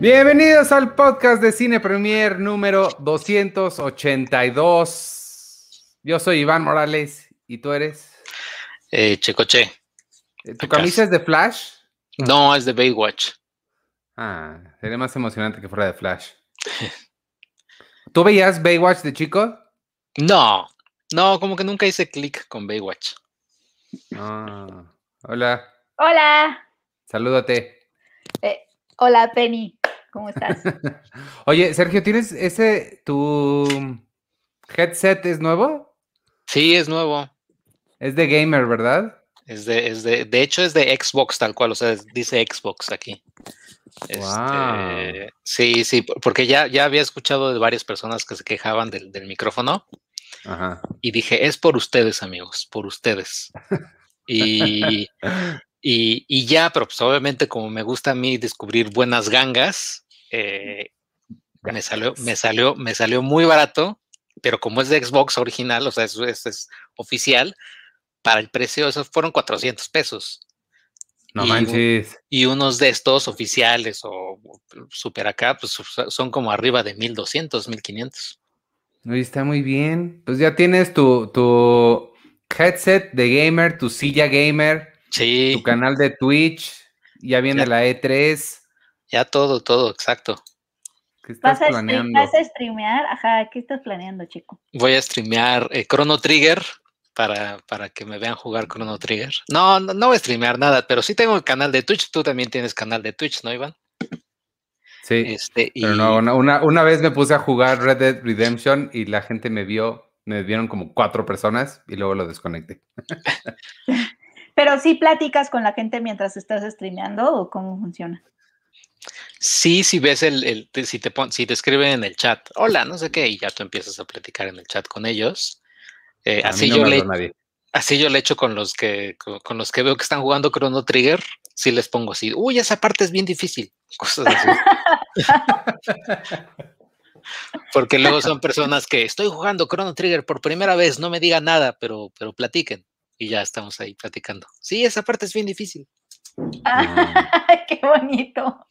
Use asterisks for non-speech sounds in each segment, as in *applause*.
Bienvenidos al podcast de Cine Premier número 282. Yo soy Iván Morales y tú eres. Eh, Checoche. ¿Tu camisa es de Flash? No, es de Baywatch. Ah, sería más emocionante que fuera de Flash. *laughs* ¿Tú veías Baywatch de chico? No, no, como que nunca hice clic con Baywatch. Ah, hola. Hola. Salúdate. Eh, hola, Penny. ¿Cómo estás? *laughs* Oye, Sergio, ¿tienes ese, tu headset es nuevo? Sí, es nuevo. Es de gamer, ¿verdad? Es de, es de, de hecho es de Xbox tal cual, o sea, dice Xbox aquí. Este, sí, sí, porque ya, ya había escuchado de varias personas que se quejaban del, del micrófono. Ajá. Y dije, es por ustedes, amigos, por ustedes. *laughs* y, y, y, ya, pero pues obviamente como me gusta a mí descubrir buenas gangas, eh, me salió, me salió, me salió muy barato, pero como es de Xbox original, o sea, es, es oficial, para el precio, esos fueron 400 pesos. No y, manches. Y unos de estos oficiales o super acá, pues son como arriba de 1200, 1500. Oye, está muy bien. Pues ya tienes tu, tu headset de gamer, tu silla gamer, sí. tu canal de Twitch, ya viene Ya. la E E3. Ya todo, todo, exacto. ¿Qué estás ¿Vas a, planeando? ¿Vas a streamear? Ajá, ¿qué estás planeando, chico? Voy a streamear eh, Chrono Trigger para, para que me vean jugar Chrono Trigger. No, no, no voy a streamear nada, pero sí tengo el canal de Twitch. Tú también tienes canal de Twitch, ¿no, Iván? Sí, Este, y pero no, una, una, una vez me puse a jugar Red Dead Redemption y la gente me vio, me vieron como cuatro personas y luego lo desconecté. *laughs* Pero sí platicas con la gente mientras estás streameando o cómo funciona. sí, si ves el, si te pon- si te escriben en el chat, hola, no sé qué, y ya tú empiezas a platicar en el chat con ellos. Eh, así no yo me le, nadie. así yo le echo con los que con, con los que veo que están jugando Chrono Trigger, sí les pongo así, uy, esa parte es bien difícil, cosas así. *laughs* Porque luego son personas que estoy jugando Chrono Trigger por primera vez, no me digan nada, pero, pero platiquen. Y ya estamos ahí platicando. Sí, esa parte es bien difícil. *laughs* ¡Qué bonito!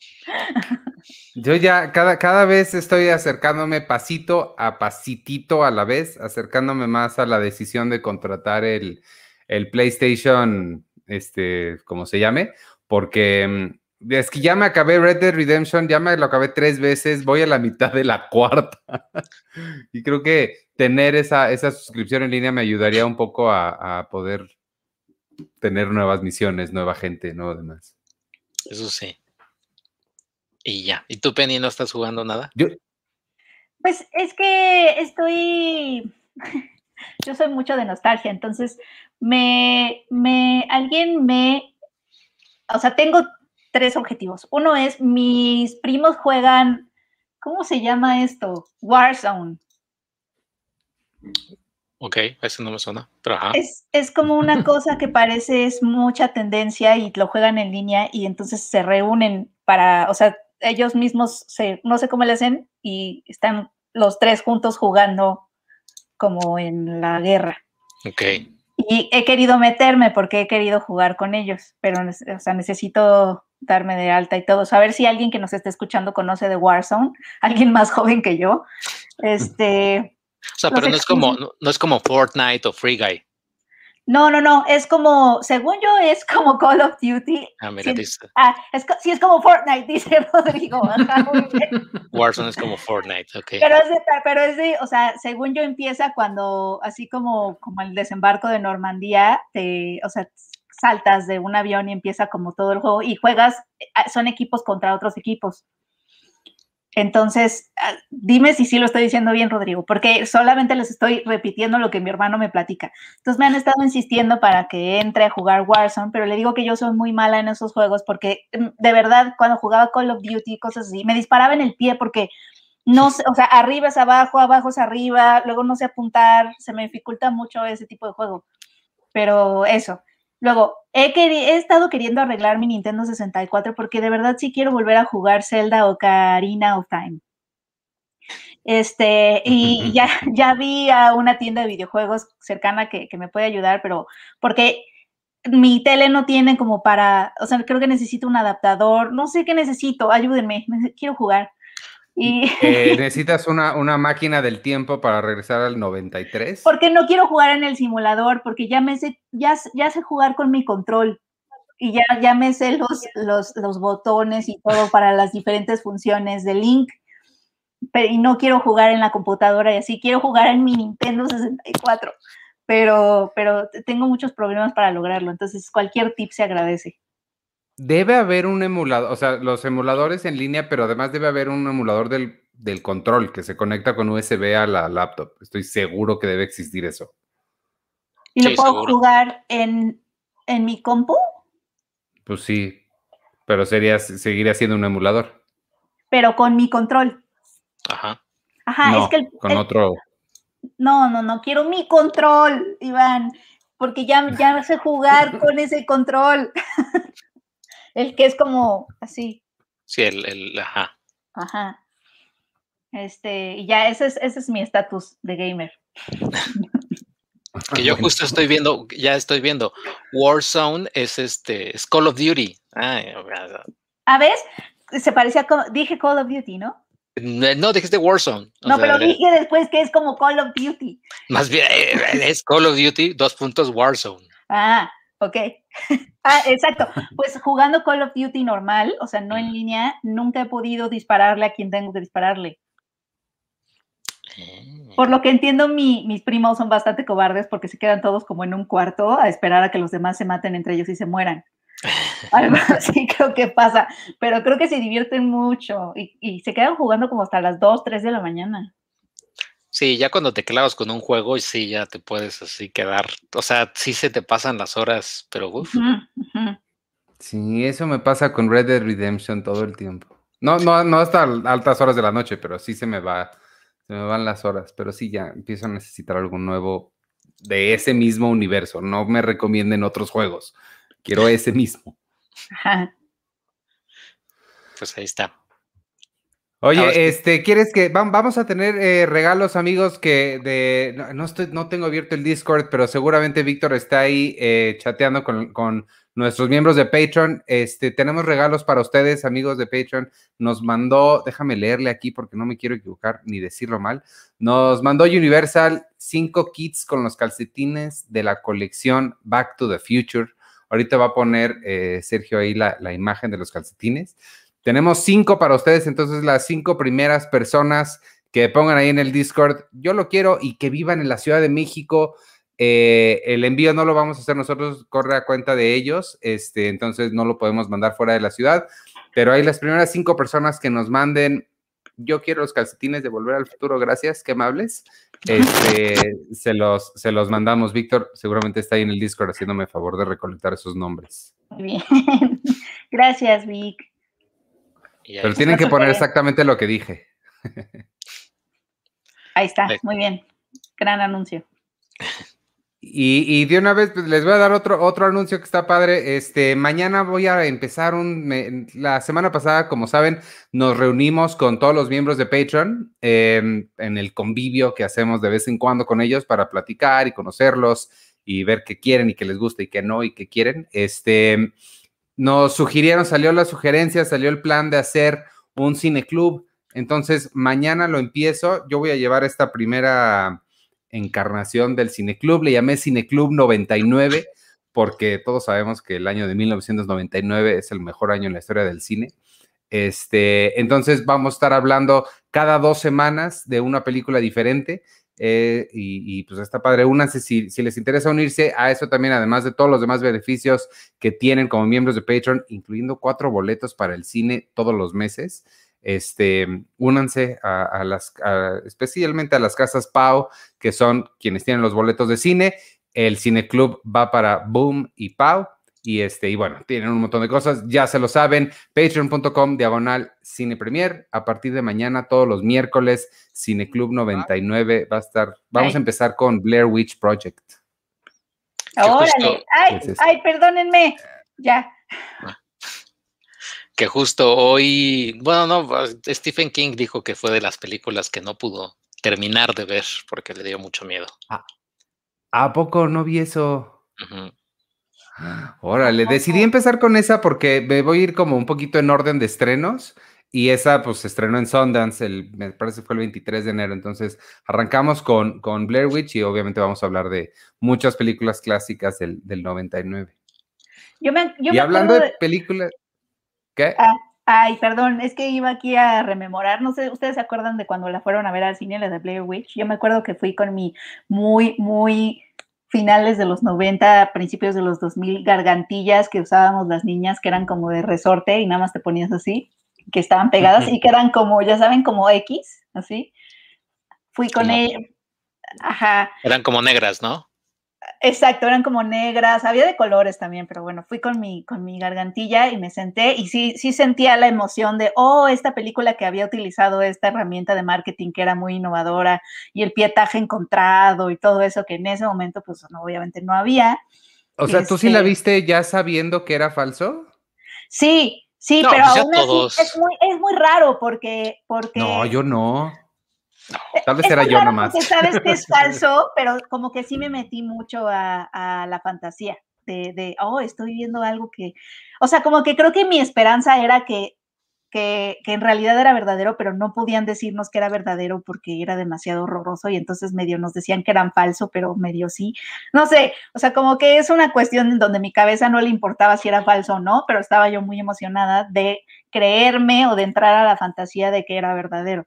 Yo ya cada, cada vez estoy acercándome pasito a pasitito a la vez, acercándome más a la decisión de contratar el, el PlayStation, este, como se llame, porque mm, es que ya me acabé Red Dead Redemption, ya me lo acabé tres veces, voy a la mitad de la cuarta. *laughs* y creo que tener esa, esa suscripción en línea me ayudaría un poco a, a poder tener nuevas misiones, nueva gente, no demás. Eso sí. Y ya. ¿Y tú, Penny, no estás jugando nada? Yo, Pues es que estoy. *laughs* Yo soy mucho de nostalgia, entonces me, me. Alguien me. O sea, tengo tres objetivos. Uno es: mis primos juegan. ¿Cómo se llama esto? Warzone. Ok, eso no me suena. Pero ajá. Es, es como una *laughs* cosa que parece es mucha tendencia y lo juegan en línea y entonces se reúnen para, o sea, ellos mismos se, no sé cómo le hacen y están los tres juntos jugando como en la guerra. Ok. Y he querido meterme porque he querido jugar con ellos, pero o sea, necesito darme de alta y todo. Saber si alguien que nos esté escuchando conoce de Warzone, *laughs* alguien más joven que yo. Este, O sea, pero no es como, no, no es como Fortnite o Free Guy. no, no, no, es como, según yo, es como Call of Duty. Ah, mira, Sí. dice, Ah, es, sí, es como Fortnite, *laughs* dice Rodrigo. Ajá. *laughs* Warzone es como Fortnite. Ok. Pero es, de, pero es de, o sea, según yo empieza cuando, así como, como el desembarco de Normandía, te, o sea, saltas de un avión y empieza como todo el juego y juegas, eh, son equipos contra otros equipos. Entonces, ah, dime si sí lo estoy diciendo bien, Rodrigo, porque solamente les estoy repitiendo lo que mi hermano me platica. Entonces me han estado insistiendo para que entre a jugar Warzone, pero le digo que yo soy muy mala en esos juegos porque mm, de verdad cuando jugaba Call of Duty, cosas así, me disparaba en el pie porque no o sea, arriba es abajo, abajo es arriba, luego no sé apuntar, se me dificulta mucho ese tipo de juego. Pero eso. Luego, he, estado queriendo arreglar mi Nintendo 64 porque de verdad sí quiero volver a jugar Zelda o Karina of Time. Este, y *laughs* ya, ya vi a una tienda de videojuegos cercana que, que me puede ayudar, pero porque mi tele no tiene como para, o sea, creo que necesito un adaptador, no sé qué necesito, ayúdenme, *laughs* quiero jugar. Y... Eh, ¿Necesitas una, una, máquina del tiempo para regresar al 93? Porque no quiero jugar en el simulador, porque ya me sé, ya, ya sé jugar con mi control y ya, ya me sé los, los, los botones y todo para las diferentes funciones de Link. Pero, y no quiero jugar en la computadora y así, quiero jugar en mi Nintendo 64 pero, pero tengo muchos problemas para lograrlo, entonces cualquier tip se agradece. Debe haber un emulador, o sea, los emuladores en línea, pero además debe haber un emulador del, del control que se conecta con USB a la laptop. Estoy seguro que debe existir eso. ¿Y lo puedo jugar en, en mi compu? Pues sí, pero sería seguir siendo un emulador. Pero con mi control. Ajá. Ajá, es que el, con otro. No, no, no, quiero mi control, Iván, porque ya, ya sé jugar con ese control. *laughs* el que es como así. Sí, el, el ajá. Ajá. Este, y ya ese es, ese es mi estatus de gamer. que yo justo estoy viendo, ya estoy viendo, Warzone es este, es Call of Duty. a ver, se parecía, dije Call of Duty, ¿no? No, dijiste Warzone. No, pero dije después que es como Call of Duty. Más bien, eh, es Call of Duty, dos puntos Warzone. Ah, ok. Ah, exacto. Pues jugando Call of Duty normal, o sea, no en línea, nunca he podido dispararle a quien tengo que dispararle. Ah. Por lo que entiendo, mis primos son bastante cobardes porque se quedan todos como en un cuarto a esperar a que los demás se maten entre ellos y se mueran. *laughs* Algo así creo que pasa, pero creo que se divierten mucho y, se quedan jugando como hasta las 2, 3 de la mañana. Sí, ya cuando te clavas con un juego, y sí, ya te puedes así quedar, o sea, sí se te pasan las horas, pero uff. Sí, eso me pasa con Red Dead Redemption todo el tiempo. No, no, no hasta altas horas de la noche, pero sí se me va, se me van las horas, pero sí ya empiezo a necesitar algo nuevo de ese mismo universo. No me recomienden otros juegos. Quiero ese mismo. *laughs* Pues ahí está. Oye, este, ¿quieres que vamos a tener eh, regalos, amigos? Que de no, estoy, no tengo abierto el Discord, pero seguramente Víctor está ahí eh, chateando con, nuestros miembros de Patreon. Este, tenemos regalos para ustedes, amigos de Patreon. Nos mandó, déjame leerle aquí porque no me quiero equivocar ni decirlo mal. Nos mandó Universal cinco kits con los calcetines de la colección Back to the Future. Ahorita va a poner eh, Sergio ahí la, imagen de los calcetines. Tenemos cinco para ustedes, entonces las cinco primeras personas que pongan ahí en el Discord, yo lo quiero y que vivan en la Ciudad de México. Eh, el envío no lo vamos a hacer nosotros, corre a cuenta de ellos, este, entonces no lo podemos mandar fuera de la ciudad, pero hay las primeras cinco personas que nos manden yo quiero los calcetines de Volver al Futuro, gracias, qué amables. Este, *laughs* se, los, se los mandamos. Víctor seguramente está ahí en el Discord haciéndome favor de recolectar esos nombres. Bien, *laughs* gracias, Vic. Pero tienen que *laughs* poner exactamente lo que dije. Ahí está, muy bien. Gran anuncio. Y, de una vez pues, les voy a dar otro, otro anuncio que está padre. Este, mañana voy a empezar un. la semana pasada, como saben, nos reunimos con todos los miembros de Patreon em, en el convivio que hacemos de vez en cuando con ellos para platicar y conocerlos y ver qué quieren y qué les gusta y qué no y qué quieren. Este, nos sugirieron, salió la sugerencia, salió el plan de hacer un cine club. Entonces, mañana lo empiezo. Yo voy a llevar esta primera encarnación del Cineclub, le llamé Cineclub 99 porque todos sabemos que el año de 1999 es el mejor año en la historia del cine. Este, entonces vamos a estar hablando cada dos semanas de una película diferente. Eh, y, pues está padre, únanse si, les interesa unirse a eso también, además de todos los demás beneficios que tienen como miembros de Patreon, incluyendo cuatro boletos para el cine todos los meses. Este, únanse a, las, especialmente a las casas Pau, que son quienes tienen los boletos de cine. El Cine Club va para Boom y Pau. Y este, y bueno, tienen un montón de cosas, ya se lo saben, patreon.com diagonal cine premier. A partir de mañana, todos los miércoles, Cine Club 99 va a estar. Vamos a empezar con Blair Witch Project. Órale, ay, ay, perdónenme. Ya. Ah que justo hoy, bueno, no, Stephen King dijo que fue de las películas que no pudo terminar de ver porque le dio mucho miedo. Ah, ¿A poco no vi eso? Órale, decidí empezar con esa porque me voy a ir como un poquito en orden de estrenos y esa pues se estrenó en Sundance, el, me parece que fue el 23 de enero, entonces arrancamos con, con Blair Witch y obviamente vamos a hablar de muchas películas clásicas del, del 99. Yo me, yo y me hablando de películas, ¿qué? Ah, ay, perdón, es que iba aquí a rememorar, no sé, ¿ustedes se acuerdan de cuando la fueron a ver al cine, la de Blair Witch? Yo me acuerdo que fui con mi muy, muy finales de los 90, principios de los 2000, gargantillas que usábamos las niñas, que eran como de resorte y nada más te ponías así, que estaban pegadas y que eran como, ya saben, como X, así. Fui con Como- ella, ajá, Eran como negras, ¿no? Exacto, eran como negras, había de colores también, pero bueno, fui con mi, con mi gargantilla y me senté y sí, sí sentía la emoción de, oh, esta película que había utilizado esta herramienta de marketing que era muy innovadora y el pietaje encontrado y todo eso que en ese momento pues no, obviamente no había. O sea, ¿tú sí la este- viste ya sabiendo que era falso? Sí, sí, No, pero pues aún así todos. es muy, es muy raro porque, porque No, yo no. *laughs* Tal vez era yo nomás. Porque sabes que es *laughs* falso, pero como que sí me metí mucho a, a la fantasía de, de, oh, estoy viendo algo que, o sea, como que creo que mi esperanza era que, que, que en realidad era verdadero, pero no podían decirnos que era verdadero porque era demasiado horroroso y entonces medio nos decían que eran falso, pero medio sí. No sé, o sea, como que es una cuestión en donde mi cabeza no le importaba si era falso o no, pero estaba yo muy emocionada de creerme o de entrar a la fantasía de que era verdadero.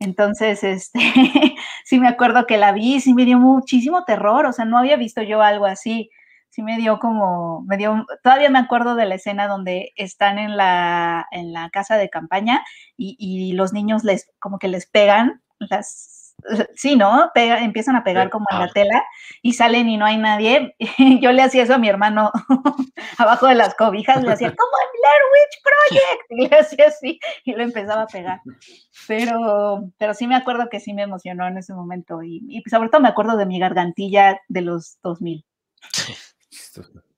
Entonces, este, *laughs* sí me acuerdo que la vi, sí me dio muchísimo terror, o sea, no había visto yo algo así, sí me dio como, me dio, todavía me acuerdo de la escena donde están en la, en la casa de campaña y, y los niños les, como que les pegan, las, *laughs* sí, ¿no? Pega, empiezan a pegar como en la Ah. tela y salen y no hay nadie. *laughs* Yo le hacía eso a mi hermano *laughs* abajo de las cobijas, le hacía como en Blair Witch Project y le hacía así y lo empezaba a pegar pero, pero sí me acuerdo que sí me emocionó en ese momento y, y sobre todo me acuerdo de mi gargantilla de los 2000.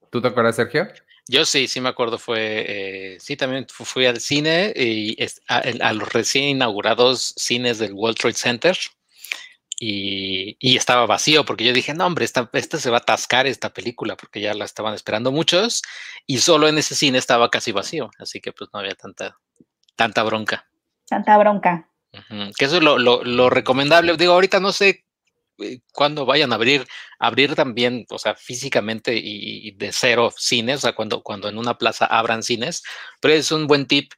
¿Tú te acuerdas, Sergio? Yo sí, sí me acuerdo, fue, eh, sí, también fu- fui al cine y es- a, a los recién inaugurados cines del World Trade Center y, y estaba vacío porque yo dije, no, hombre, esta, esta se va a atascar esta película porque ya la estaban esperando muchos y solo en ese cine estaba casi vacío, así que pues no había tanta, tanta bronca. Tanta bronca. Ujú, Que eso es lo, lo- lo recomendable. Digo, ahorita no sé eh, cuándo vayan a abrir, abrir también, o sea, físicamente y, y de cero cines, o sea, cuando, cuando en una plaza abran cines, pero es un buen tip.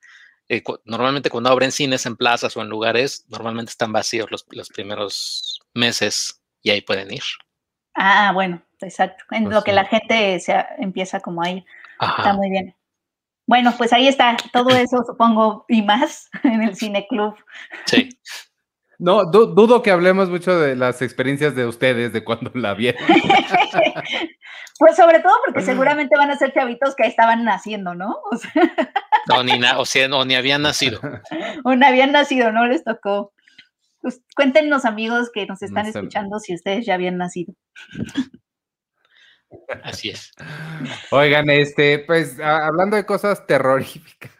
Eh, cu- normalmente cuando abren cines en plazas o en lugares, normalmente están vacíos los, los primeros meses y ahí pueden ir. Ah, bueno, exacto. En Pues lo que la gente se empieza como a ir. Está muy bien. Bueno, pues ahí está. Todo *clears throat* eso supongo y más *laughs* en el Cine Club. Sí. No, du- dudo que hablemos mucho de las experiencias de ustedes, de cuando la vieron. *laughs* Pues sobre todo porque seguramente van a ser chavitos que estaban naciendo, ¿no? O sea, O ni, na- o sea, o ni habían nacido. *laughs* o no habían nacido, no les tocó. Pues cuéntenos, amigos, que nos están No sé. escuchando si ustedes ya habían nacido. Así es. Oigan, este, pues hablando de cosas terroríficas,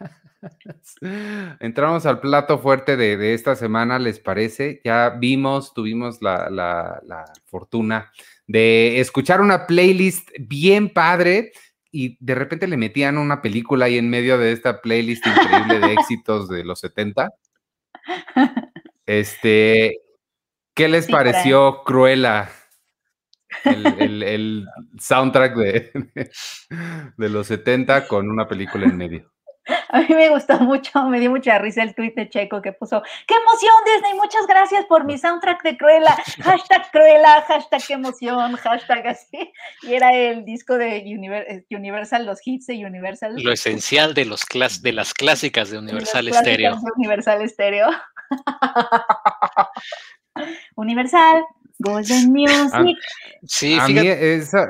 *laughs* entramos al plato fuerte de, de esta semana, ¿les parece? Ya vimos, tuvimos la, la- la fortuna de escuchar una playlist bien padre y de repente le metían una película ahí en medio de esta playlist increíble de *laughs* éxitos de los 70. Este, ¿qué les Sí, pareció Cruella? El, el- el *laughs* soundtrack de, de los 70 con una película en medio. *laughs* A mí me gustó mucho, me dio mucha risa el tuit de Checo que puso, ¡qué emoción Disney! Muchas gracias por mi soundtrack de Cruella, *laughs* hashtag Cruella, hashtag qué emoción, hashtag así. Y era el disco de eh, Universal, los hits de Universal. Lo esencial de, los clas- de las clásicas de las Universal clásicas Stereo. de Universal Stereo. *laughs* Universal, Golden Music. Sí, a mí esa...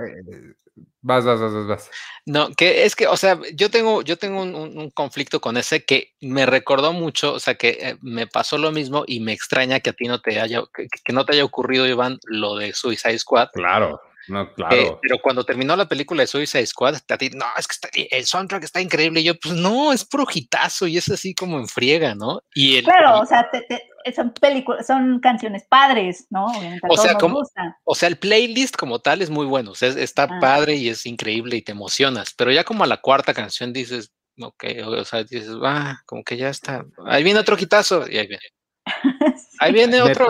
Vas, vas, vas, vas, vas. No, que es que, o sea, yo tengo, yo tengo un, un- conflicto con ese que me recordó mucho, o sea, que eh, me pasó lo mismo y me extraña que a ti no te haya, que, que no te haya ocurrido, Iván, lo de Suicide Squad. Claro, no, eh, claro. pero cuando terminó la película de Suicide Squad, a ti, no, es que está- el soundtrack está increíble. Y yo, pues no, es puro hitazo y es así como en friega, ¿no? Y el, Claro, o sea, te- te- son películas, son canciones padres, ¿no? o, sea, como, o sea, el playlist como tal es muy bueno, o sea, está ah. padre y es increíble y te emocionas, pero ya como a la cuarta canción dices, ok, o sea, dices, ah, como que ya está, ahí viene otro quitazo y ahí viene. *laughs* Ahí viene otro.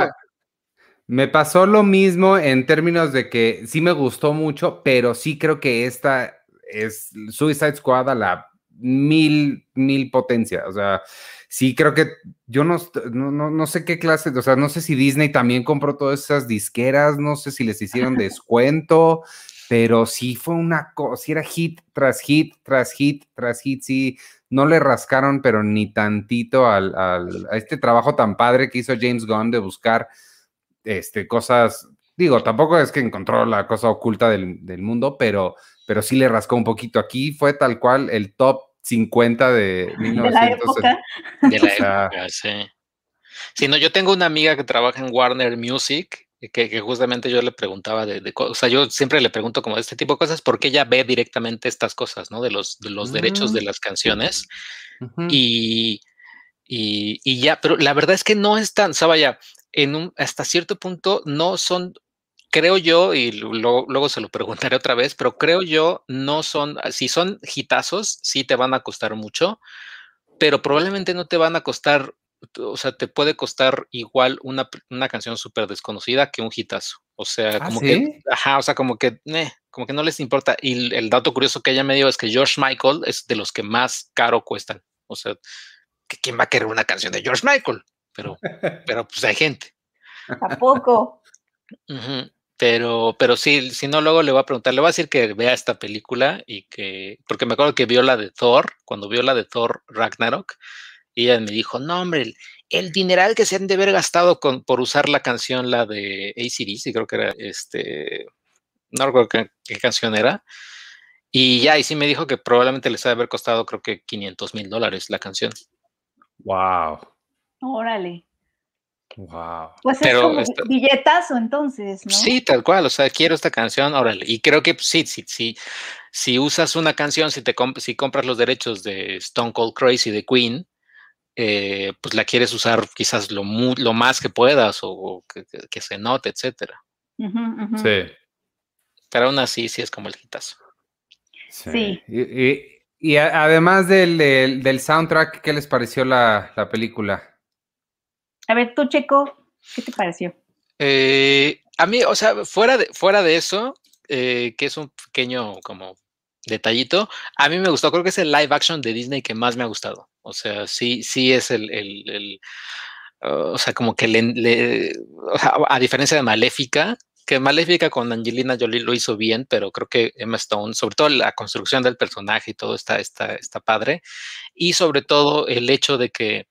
Me pasó lo mismo en términos de que sí me gustó mucho, pero sí creo que esta es Suicide Squad a la mil, mil potencia. O sea, sí creo que yo no, no, no, sé qué clase, o sea, no sé si Disney también compró todas esas disqueras, no sé si les hicieron descuento, pero sí fue una cosa, sí era hit tras hit, tras hit, tras hit, sí, no le rascaron, pero ni tantito al, al, a este trabajo tan padre que hizo James Gunn de buscar este, cosas, digo, tampoco es que encontró la cosa oculta del, mundo, pero, pero sí le rascó un poquito. Aquí fue tal cual el top 50 de 1900. De la época. De la *laughs* época, sí. Sí, no, yo tengo una amiga que trabaja en Warner Music, que, justamente yo le preguntaba de, o sea, yo siempre le pregunto como de este tipo de cosas, porque ella ve directamente estas cosas, ¿no? De los, de los derechos de mm. las canciones. y, y, y, ya, pero la verdad es que no es tan, o sea, vaya, en un, hasta cierto punto no son, creo yo, y luego se lo preguntaré otra vez, pero creo yo, no son, si son hitazos, sí te van a costar mucho, pero probablemente no te van a costar, o sea, te puede costar igual una, una canción súper desconocida que un hitazo. O sea, ¿Ah, como que, ajá, o sea, como que, eh, como que no les importa. Y el dato curioso que ella me dio es que George Michael es de los que más caro cuestan. O sea, ¿quién va a querer una canción de George Michael? pero, pero pues hay gente. Tampoco. Pero, pero sí, si no, luego le voy a preguntar, le voy a decir que vea esta película y que, porque me acuerdo que vio la de Thor, cuando vio la de Thor Ragnarok, y ella me dijo, no, hombre, el, dineral que se han de haber gastado con, por usar la canción, la de ACDC, creo que era este, no recuerdo qué, qué, canción era, y ya, y sí me dijo que probablemente les ha de haber costado, creo que 500 mil dólares la canción. Wow. Órale. Wow. Pues es como billetazo entonces, ¿no? Sí, tal cual, o sea, quiero esta canción, órale. Y creo que sí, sí, sí. Si usas una canción, si te si compras los derechos de Stone Cold Crazy de Queen, eh, pues la quieres usar quizás lo, lo más que puedas o, que, se note, etcétera. Sí. Pero aún así, sí es como el hitazo. Sí. Y, además del, del, soundtrack, ¿qué les pareció la, la película? A ver, tú, Checo, ¿qué te pareció? Eh, a mí, o sea, fuera de, fuera de eso, eh, que es un pequeño como detallito, a mí me gustó, creo que es el live action de Disney que más me ha gustado. O sea, sí, sí es el, el, o sea, como que le, a diferencia de Maléfica, que Maléfica con Angelina Jolie lo hizo bien, pero creo que Emma Stone, sobre todo la construcción del personaje y todo está, está, está padre. Y sobre todo el hecho de que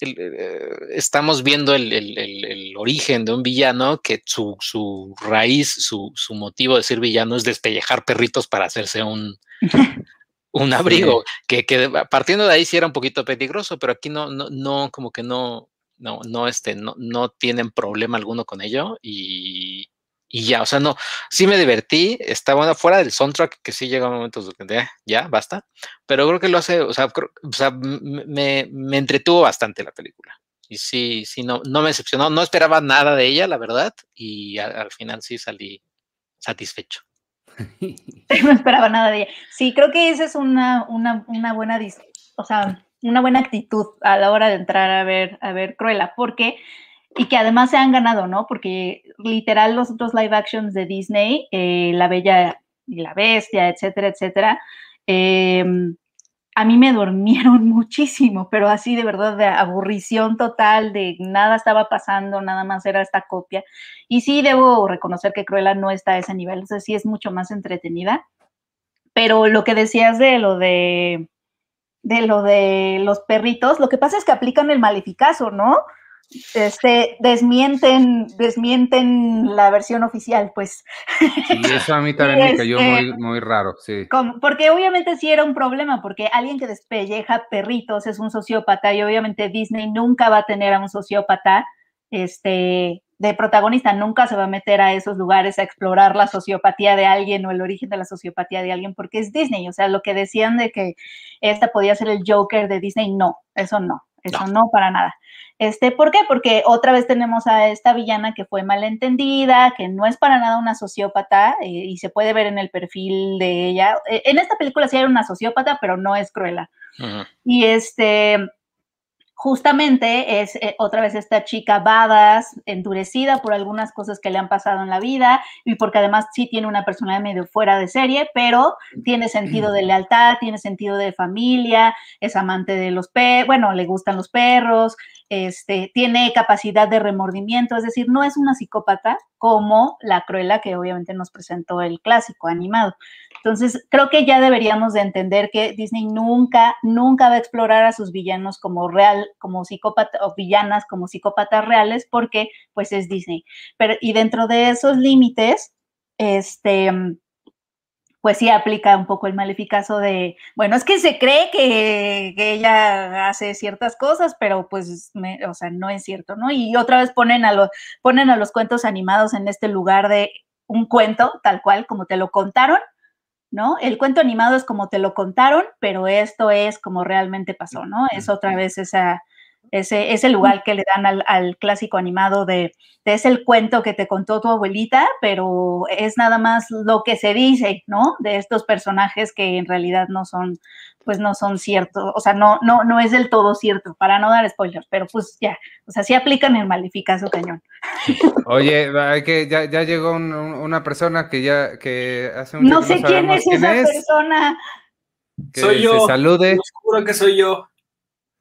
eh, estamos viendo el, origen de un villano que su, raíz, su, motivo de ser villano es despellejar perritos para hacerse un, *laughs* un abrigo, que, partiendo de ahí sí era un poquito peligroso, pero aquí no, no, no como que no, no, no, este, no, no tienen problema alguno con ello y, y ya, o sea, no, sí me divertí, está bueno, fuera del soundtrack, que sí llega momentos de eh, ya, basta, pero creo que lo hace, o sea, o sea me, me, entretuvo bastante la película. Y sí, sí, no, no me decepcionó, no esperaba nada de ella, la verdad, y al final sí salí satisfecho. *laughs* no esperaba nada de ella. Sí, creo que esa es una, una, una buena, o sea, una buena actitud a la hora de entrar a ver, a ver Cruella, porque y que además se han ganado, ¿no? Porque literal los otros live actions de Disney, eh, La Bella y la Bestia, etcétera, etcétera, em, a mí me durmieron *laughs* muchísimo, pero así de verdad de aburrición total, de nada estaba pasando, nada más era esta copia. Y sí debo reconocer que Cruella no está a ese nivel, o sea, sí es mucho más entretenida. Pero lo que decías de lo de de lo de los perritos, lo que pasa es que aplican el maleficazo, ¿no? Este, desmienten, desmienten la versión oficial, pues. Y eso a mí también me cayó muy, este, muy raro, sí. porque obviamente sí era un problema, porque alguien que despelleja perritos es un sociópata y obviamente Disney nunca va a tener a un sociópata este, de protagonista, nunca se va a meter a esos lugares a explorar la sociopatía de alguien o el origen de la sociopatía de alguien, porque es Disney, o sea, lo que decían de que esta podía ser el Joker de Disney, no, eso no, eso no, para nada. Este, ¿Por qué? Porque otra vez tenemos a esta villana que fue malentendida, que no es para nada una sociópata eh, y se puede ver en el perfil de ella. Eh, en esta película sí era una sociópata, pero no es cruela. Y este, justamente es eh, otra vez esta chica badass, endurecida por algunas cosas que le han pasado en la vida y porque además sí tiene una personalidad medio fuera de serie, pero tiene sentido de lealtad, tiene sentido de familia, es amante de los perros, bueno, le gustan los perros, este, tiene capacidad de remordimiento, es decir, no es una psicópata como la Cruella que obviamente nos presentó el clásico animado. Entonces, creo que ya deberíamos de entender que Disney nunca, nunca va a explorar a sus villanos como real, como psicópatas o villanas como psicópatas reales, porque pues es Disney. Pero, y dentro de esos límites, este, pues sí aplica un poco el maleficazo de, bueno, es que se cree que, ella hace ciertas cosas, pero pues, o sea, no es cierto, ¿no? Y otra vez ponen a, los, ponen a los cuentos animados en este lugar de un cuento, tal cual, como te lo contaron, ¿no? El cuento animado es como te lo contaron, pero esto es como realmente pasó, ¿no? Es otra vez esa, ese, ese lugar que le dan al, clásico animado de, es el cuento que te contó tu abuelita, pero es nada más lo que se dice, ¿no? De estos personajes que en realidad no son, pues no son ciertos, o sea, no, no, no es del todo cierto, para no dar spoilers, pero pues ya, o sea, sí aplican el malificazo cañón. *laughs* Oye, que ya, ya llegó una persona que ya, que hace un No sé quién es esa persona. soy yo. salude. Juro que soy yo.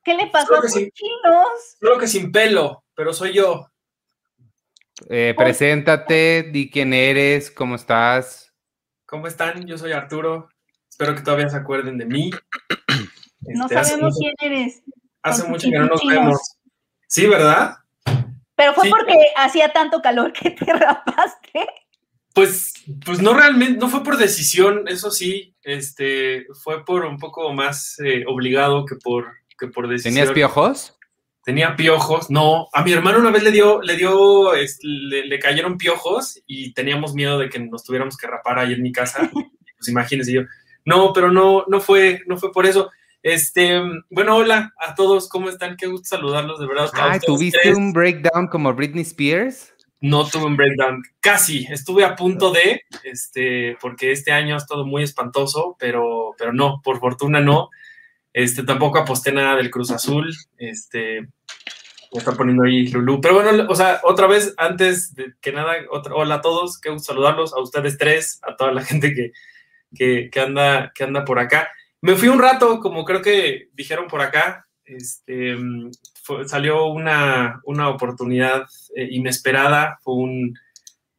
¿Qué le pasó a los chinos? Creo que sin pelo, pero soy yo. Eh, preséntate, di quién eres, cómo estás. ¿Cómo están? Yo soy Arturo. Espero que todavía se acuerden de mí. no este, sabemos quién eres. Hace mucho que no nos vemos. Sí, ¿verdad? Pero fue porque hacía tanto calor que te *laughs* rapaste. Pues, pues no realmente, no fue por decisión, eso sí, este, fue por un poco más eh, obligado que por, que por decisión. ¿Tenías piojos? Tenía piojos, no. A mi hermano una vez le dio, le dio, le, cayeron piojos y teníamos miedo de que nos tuviéramos que rapar ahí en mi casa. *laughs* pues imagínense yo. No, pero no, no fue, no fue por eso. Este, bueno, hola a todos, ¿cómo están? Qué gusto saludarlos, de verdad. Ah, ¿tuviste un breakdown como Britney Spears? No tuve un breakdown, casi, estuve a punto de, este, porque este año ha estado muy espantoso, pero, pero no, por fortuna no. Este, tampoco aposté nada del Cruz Azul. Este, me está poniendo ahí Lulú. Pero bueno, o sea, otra vez, antes de que nada, hola a todos, gusto saludarlos, a ustedes tres, a toda la *laughs* gente que, que, anda, que anda por acá. Me fui un rato, como creo que dijeron por acá, este, salió una, una oportunidad eh, inesperada, fue un,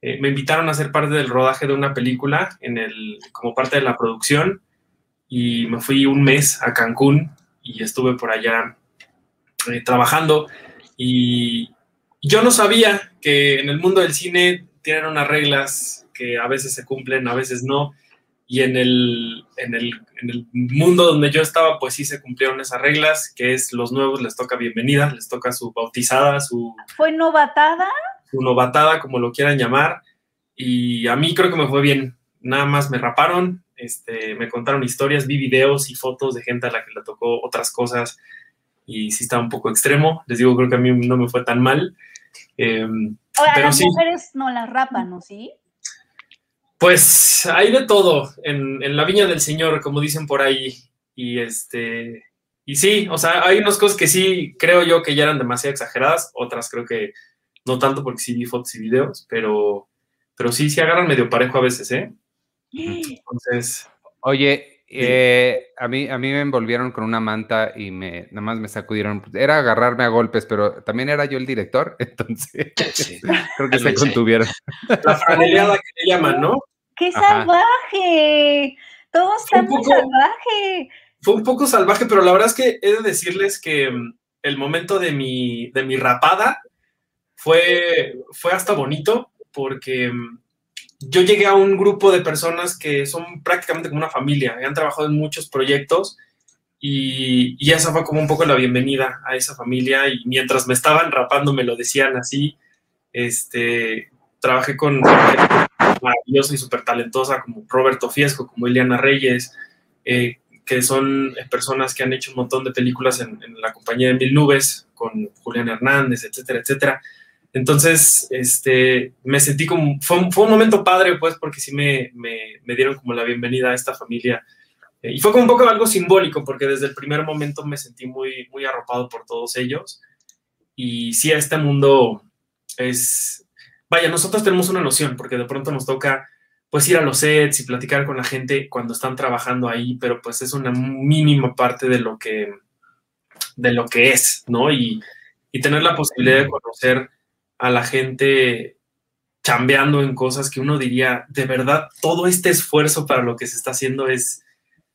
eh, me invitaron a ser parte del rodaje de una película en el, como parte de la producción y me fui un mes a Cancún y estuve por allá eh, trabajando y yo no sabía que en el mundo del cine tienen unas reglas que a veces se cumplen, a veces no. Y en el, en el, en el mundo donde yo estaba, pues sí se cumplieron esas reglas, que es los nuevos les toca bienvenida, les toca su bautizada, su... ¿Fue novatada? Su novatada, como lo quieran llamar. Y a mí creo que me fue bien. Nada más me raparon, este, me contaron historias, vi videos y fotos de gente a la que le tocó otras cosas y sí estaba un poco extremo. Les digo, creo que a mí no me fue tan mal. Eh, Ahora, las mujeres no las rapan, ¿no? ¿Sí? Pues hay de todo en, en, la viña del Señor, como dicen por ahí. Y este. Y sí, o sea, hay unas cosas que sí creo yo que ya eran demasiado exageradas, otras creo que no tanto porque sí vi fotos y videos, pero, pero sí, sí agarran medio parejo a veces, ¿eh? Entonces. Oye, eh, a, mí, a mí me envolvieron con una manta y me, nada más me sacudieron. Era agarrarme a golpes, pero también era yo el director, *laughs* entonces *laughs* creo que se contuvieron. La franeleada que le llaman, ¿no? ¡Qué salvaje! Todo está muy salvaje. Fue un poco salvaje, pero la verdad es que he de decirles que mm, el momento de mi, de mi rapada fue, fue hasta bonito, porque mm, yo llegué a un grupo de personas que son prácticamente como una familia, han trabajado en muchos proyectos y, y, esa fue como un poco la bienvenida a esa familia y mientras me estaban rapando me lo decían así, este, trabajé con maravillosa y súper talentosa como Roberto Fiesco, como Ileana Reyes, eh, que son personas que han hecho un montón de películas en, la compañía de Mil Nubes, con Julián Hernández, etcétera, etcétera. Entonces, este, me sentí como, fue, un momento padre, pues, porque sí me, me, dieron como la bienvenida a esta familia. Eh, y fue como un poco algo simbólico, porque desde el primer momento me sentí muy, muy arropado por todos ellos. Y sí, este mundo es, vaya, nosotros tenemos una noción, porque de pronto nos toca pues ir a los sets y platicar con la gente cuando están trabajando ahí, pero pues es una mínima parte de lo que, de lo que es, ¿no? Y, y tener la posibilidad de conocer a la gente chambeando en cosas que uno diría, de verdad, todo este esfuerzo para lo que se está haciendo es,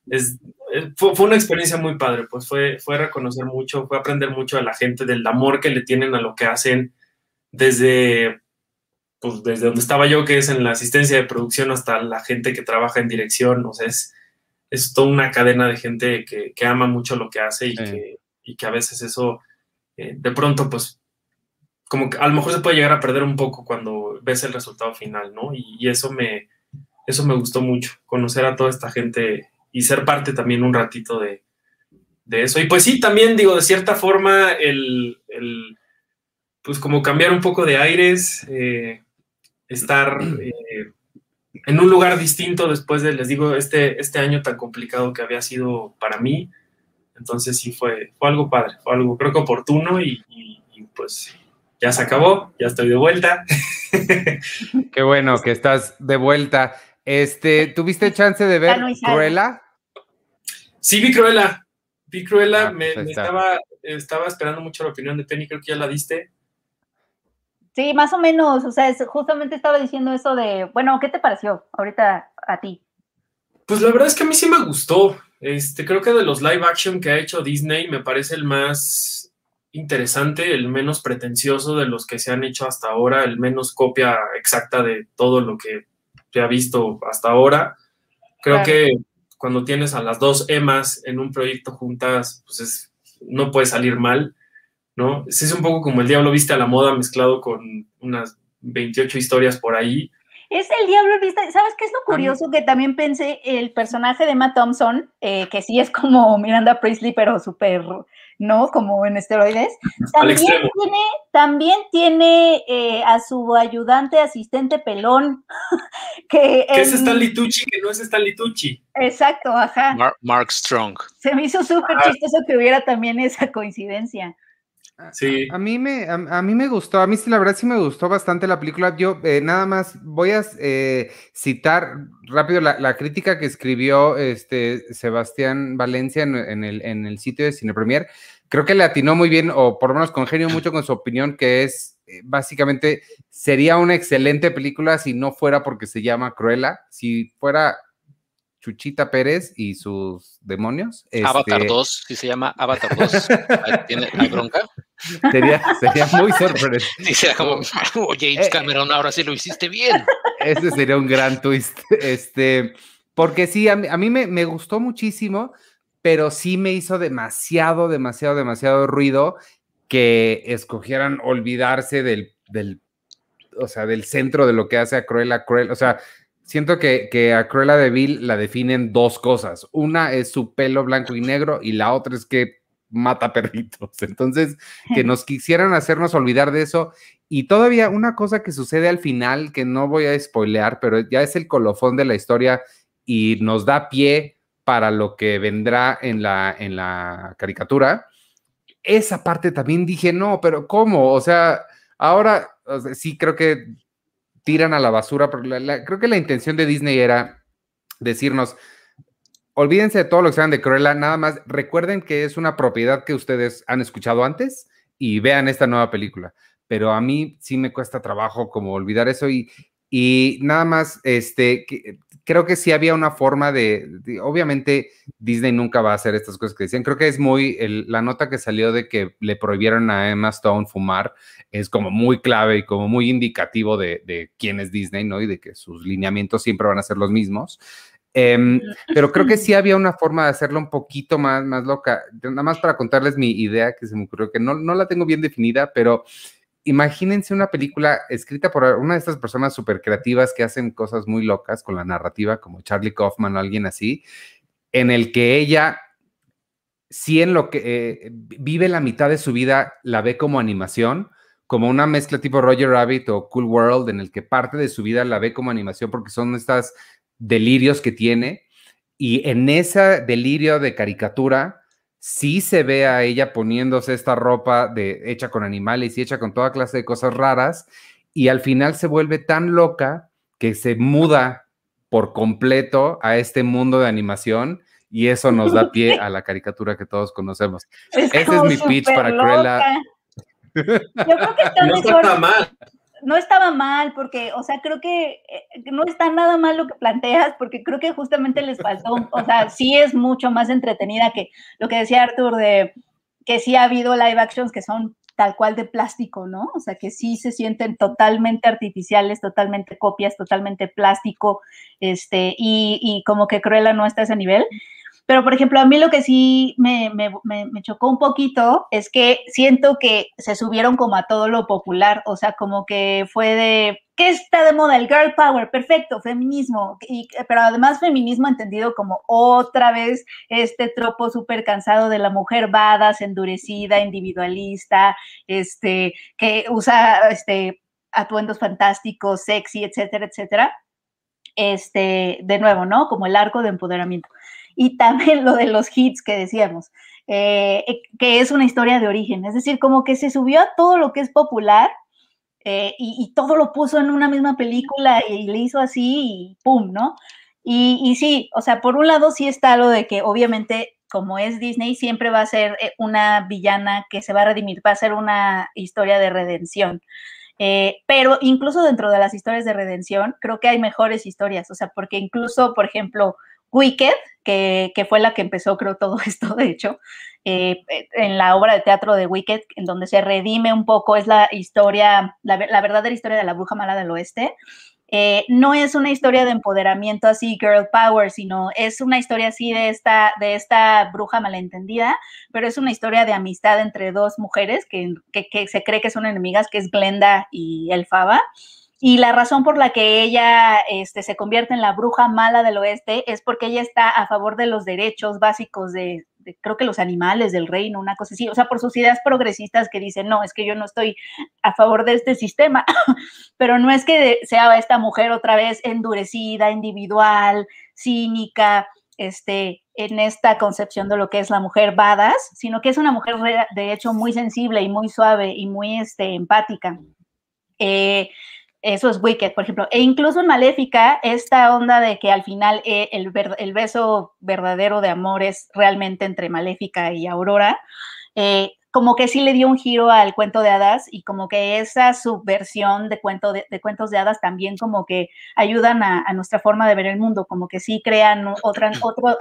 es eh, fue, una experiencia muy padre, pues fue, fue reconocer mucho, fue aprender mucho a la gente del amor que le tienen a lo que hacen desde pues desde donde estaba yo, que es en la asistencia de producción, hasta la gente que trabaja en dirección, o sea, es, es toda una cadena de gente que, ama mucho lo que hace y, que, que, a veces eso, eh, de pronto, pues, como que a lo mejor se puede llegar a perder un poco cuando ves el resultado final, ¿no? Y, eso, me, eso me gustó mucho, conocer a toda esta gente y ser parte también un ratito de, eso. Y pues sí, también digo, de cierta forma, el, el pues como cambiar un poco de aires, eh, estar eh, en un lugar distinto después de, les digo, este, este año tan complicado que había sido para mí. Entonces sí fue, fue algo padre, fue algo creo que oportuno y, pues ya se acabó, ya estoy de vuelta. *laughs* Qué bueno que estás de vuelta. Este, ¿tuviste chance de ver Cruella? Sí, vi Cruella. Vi Cruella, ah, me, pues estaba, estaba esperando mucho la opinión de Penny, creo que ya la diste. Sí, más o menos, o sea, justamente estaba diciendo eso de, bueno, ¿qué te pareció ahorita a ti? Pues la verdad es que a mí sí me gustó. Este, creo que de los live action que ha hecho Disney me parece el más interesante, el menos pretencioso de los que se han hecho hasta ahora, el menos copia exacta de todo lo que se ha visto hasta ahora. Creo que cuando tienes a las dos Emas en un proyecto juntas, pues es, no puede salir mal. ¿no? Es un poco como el diablo viste a la moda mezclado con unas 28 historias por ahí. Es el diablo viste, ¿sabes qué es lo curioso? Que también pensé el personaje de Matt Thompson, eh, que sí es como Miranda Priestley, pero súper, ¿no? Como en esteroides. *laughs* También tiene, también tiene eh, a su ayudante, asistente pelón. *laughs* que, es Stanley Tucci, que no es Stanley Tucci. Exacto, ajá. Mark Strong. Se me hizo súper chistoso que hubiera también esa coincidencia. Sí. A, mí me, a, mí me gustó, a mí sí, la verdad sí me gustó bastante la película. Yo eh, nada más voy a eh, citar rápido la, crítica que escribió este Sebastián Valencia en, el, en el sitio de Cine Premier. Creo que le atinó muy bien, o por lo menos congenio mucho con su opinión, que es eh, básicamente sería una excelente película si no fuera porque se llama Cruella. Si fuera Chuchita Pérez y sus demonios. Avatar 2, este si se llama Avatar 2. ¿Tiene, ¿Hay bronca? Sería, sería muy sorprendente. Sí, sería como, *laughs* oye, oh, Cameron, ahora sí lo hiciste bien. Ese sería un gran twist. Este, porque sí, a mí, me, me, gustó muchísimo, pero sí me hizo demasiado, demasiado, demasiado ruido que escogieran olvidarse del, del o sea, del centro de lo que hace a Cruella Cruel. O sea, siento que, que a Cruella de Vil la definen dos cosas. Una es su pelo blanco y negro y la otra es que mata perritos. *laughs* Entonces, que *laughs* nos quisieran hacernos olvidar de eso. Y todavía una cosa que sucede al final, que no voy a spoilear, pero ya es el colofón de la historia y nos da pie para lo que vendrá en la, en la caricatura. Esa parte también dije, no, pero ¿cómo? O sea, ahora sí creo que tiran a la basura, pero creo que la intención de Disney era decirnos, olvídense de todo lo que sean de Cruella, nada más recuerden que es una propiedad que ustedes han escuchado antes y vean esta nueva película. Pero a mí sí me cuesta trabajo como olvidar eso y, y nada más, este, creo que sí había una forma de, obviamente Disney nunca va a hacer estas cosas que decían. Creo que es muy, la nota que salió de que le prohibieron a Emma Stone fumar es como muy clave y como muy indicativo de, quién es Disney, ¿no? Y de que sus lineamientos siempre van a ser los mismos. Em, *laughs* pero creo que sí había una forma de hacerlo un poquito más, más loca. Nada más para contarles mi idea que se me ocurrió, que no, no la tengo bien definida, pero imagínense una película escrita por una de estas personas súper creativas que hacen cosas muy locas con la narrativa, como Charlie Kaufman o alguien así, en el que ella sí en lo que eh, vive la mitad de su vida la ve como animación, como una mezcla tipo Roger Rabbit o Cool World, en el que parte de su vida la ve como animación porque son estos delirios que tiene. Y en ese delirio de caricatura, sí se ve a ella poniéndose esta ropa de, hecha con animales y hecha con toda clase de cosas raras. Y al final se vuelve tan loca que se muda por completo a este mundo de animación y eso nos da pie *laughs* a la caricatura que todos conocemos. Ese es mi pitch para Cruella. Yo creo que *laughs* está no Está mal. No estaba mal, porque, o sea, creo que eh, no está nada mal lo que planteas, porque creo que justamente les faltó, o sea, *laughs* sí es mucho más entretenida que lo que decía Arthur de que sí ha habido live actions que son tal cual de plástico, ¿no? O sea, que sí se sienten totalmente artificiales, totalmente copias, totalmente plástico, este, y, y como que Cruella no está a ese nivel. Pero, por ejemplo, a mí lo que sí me, chocó un poquito es que siento que se subieron como a todo lo popular, o sea, como que fue de, ¿qué está de moda? El girl power, perfecto, feminismo, y, pero además feminismo entendido como otra vez este tropo súper cansado de la mujer badass, endurecida, individualista, este, que usa este, atuendos fantásticos, sexy, etcétera, etcétera. Este, de nuevo, ¿no? Como el arco de empoderamiento y también lo de los hits que decíamos, eh, eh, que es una historia de origen, es decir, como que se subió a todo lo que es popular eh, y, todo lo puso en una misma película y le hizo así y ¡pum!, ¿no? Y, y, sí, o sea, por un lado sí está lo de que obviamente como es Disney, siempre va a ser una villana que se va a redimir, va a ser una historia de redención. pero incluso dentro de las historias de redención, creo que hay mejores historias, o sea, porque incluso, por ejemplo, Wicked, que, fue la que empezó, creo, todo *laughs* esto, de hecho, eh, en la obra de teatro de Wicked, en donde se redime un poco, es la historia, la, verdadera historia de la bruja mala del oeste. Eh, no es una historia de empoderamiento así, girl power, sino es una historia así de esta, de esta bruja malentendida, pero es una historia de amistad entre dos mujeres que, que se cree que son enemigas, que es Glenda y Elfaba. Y la razón por la que ella este, se convierte en la bruja mala del oeste es porque ella está a favor de los derechos básicos de, creo que los animales del reino, una cosa así. O sea, por sus ideas progresistas que dicen, no, es que yo no estoy a favor de este sistema, *laughs* pero no es que sea esta mujer otra vez endurecida, individual, cínica, este, en esta concepción de lo que es la mujer badass, sino que es una mujer de hecho muy sensible y muy suave y muy este, empática. Eh, eso es Wicked, por ejemplo. E incluso en Maléfica, esta onda de que al final eh, el, el, beso verdadero de amor es realmente entre Maléfica y Aurora, eh, como que sí le dio un giro al cuento de hadas y como que esa subversión de, cuento de, cuentos de hadas también como que ayudan a, nuestra forma de ver el mundo, como que sí crean otra,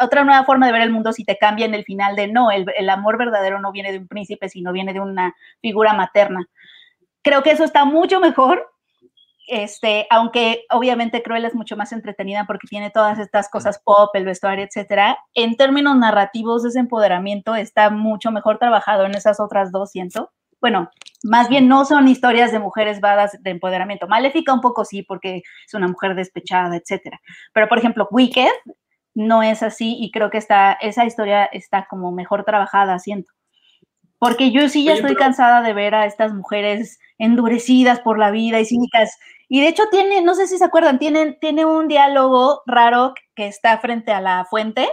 otra nueva forma de ver el mundo si te cambian el final de no, el, el amor verdadero no viene de un príncipe, sino viene de una figura materna. Creo que eso está mucho mejor este, aunque obviamente Cruella es mucho más entretenida porque tiene todas estas cosas pop, el vestuario, etcétera, en términos narrativos ese empoderamiento está mucho mejor trabajado en esas otras dos, siento. Bueno, más bien no son historias de mujeres vadas de empoderamiento. Maléfica un poco sí, porque es una mujer despechada, etcétera. Pero, por ejemplo, Wicked no es así y creo que está, esa historia está como mejor trabajada, siento. Porque yo sí ya estoy cansada de ver a estas mujeres endurecidas por la vida y cínicas. Y de hecho tiene, no sé si se acuerdan, tiene, tiene un diálogo raro que está frente a la fuente,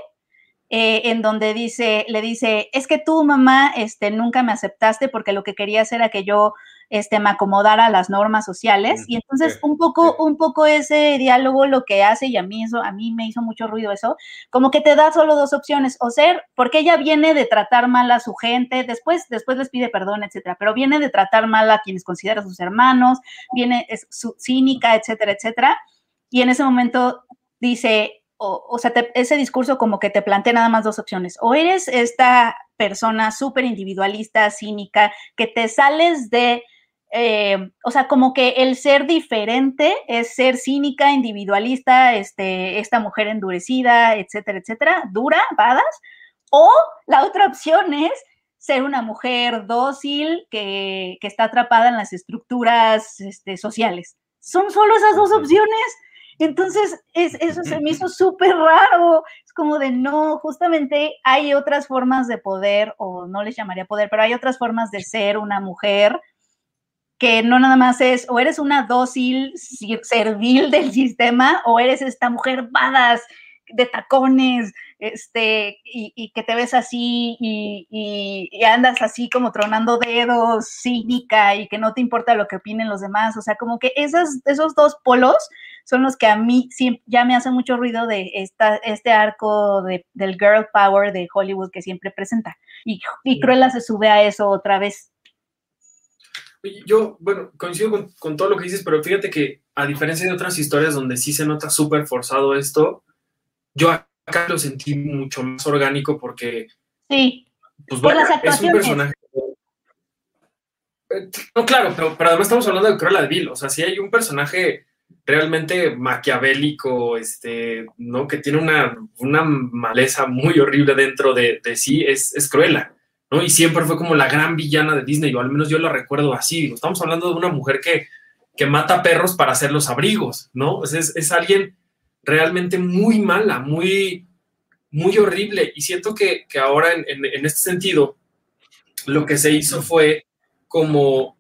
eh, en donde dice, le dice, es que tú, mamá, este, nunca me aceptaste porque lo que querías era que yo este, me acomodara a las normas sociales. Y entonces un poco, un poco ese diálogo lo que hace, y a mí eso, a mí me hizo mucho ruido eso, como que te da solo dos opciones, o ser, porque ella viene de tratar mal a su gente, después, después les pide perdón, etcétera, pero viene de tratar mal a quienes considera sus hermanos, viene, es su, cínica, etcétera, etcétera. Y en ese momento dice, o, sea, ese discurso como que te plantea nada más dos opciones. O eres esta persona súper individualista, cínica, que te sales de eh, o sea, como que el ser diferente es ser cínica, individualista, este, esta mujer endurecida, etcétera, etcétera, dura, badas, o la otra opción es ser una mujer dócil que, está atrapada en las estructuras este, sociales. Son solo esas dos opciones. Entonces, es, eso se me hizo súper raro. Es como de no, justamente hay otras formas de poder, o no les llamaría poder, pero hay otras formas de ser una mujer que no nada más es o eres una dócil servil del sistema o eres esta mujer badass de tacones, este, y, que te ves así y, andas así como tronando dedos, cínica y que no te importa lo que opinen los demás. O sea, como que esos, esos dos polos son los que a mí ya me hacen mucho ruido de esta, este arco de, del girl power de Hollywood que siempre presenta. Y, y Cruella se sube a eso otra vez. Yo, bueno, coincido con, todo lo que dices, pero fíjate que a diferencia de otras historias donde sí se nota súper forzado esto, yo acá lo sentí mucho más orgánico porque... Sí. Pues es un personaje... Eh, no, claro, pero, además estamos hablando de Cruella de Vil, o sea, si hay un personaje realmente maquiavélico, este, ¿no? Que tiene una, una maleza muy horrible dentro de, de sí, es, es Cruella. ¿No? Y siempre fue como la gran villana de Disney, o al menos yo la recuerdo así. estamos hablando de una mujer que, que mata perros para hacer los abrigos, ¿no? Es, alguien realmente muy mala, muy, muy horrible. Y siento que, ahora en, este sentido, lo que se hizo fue como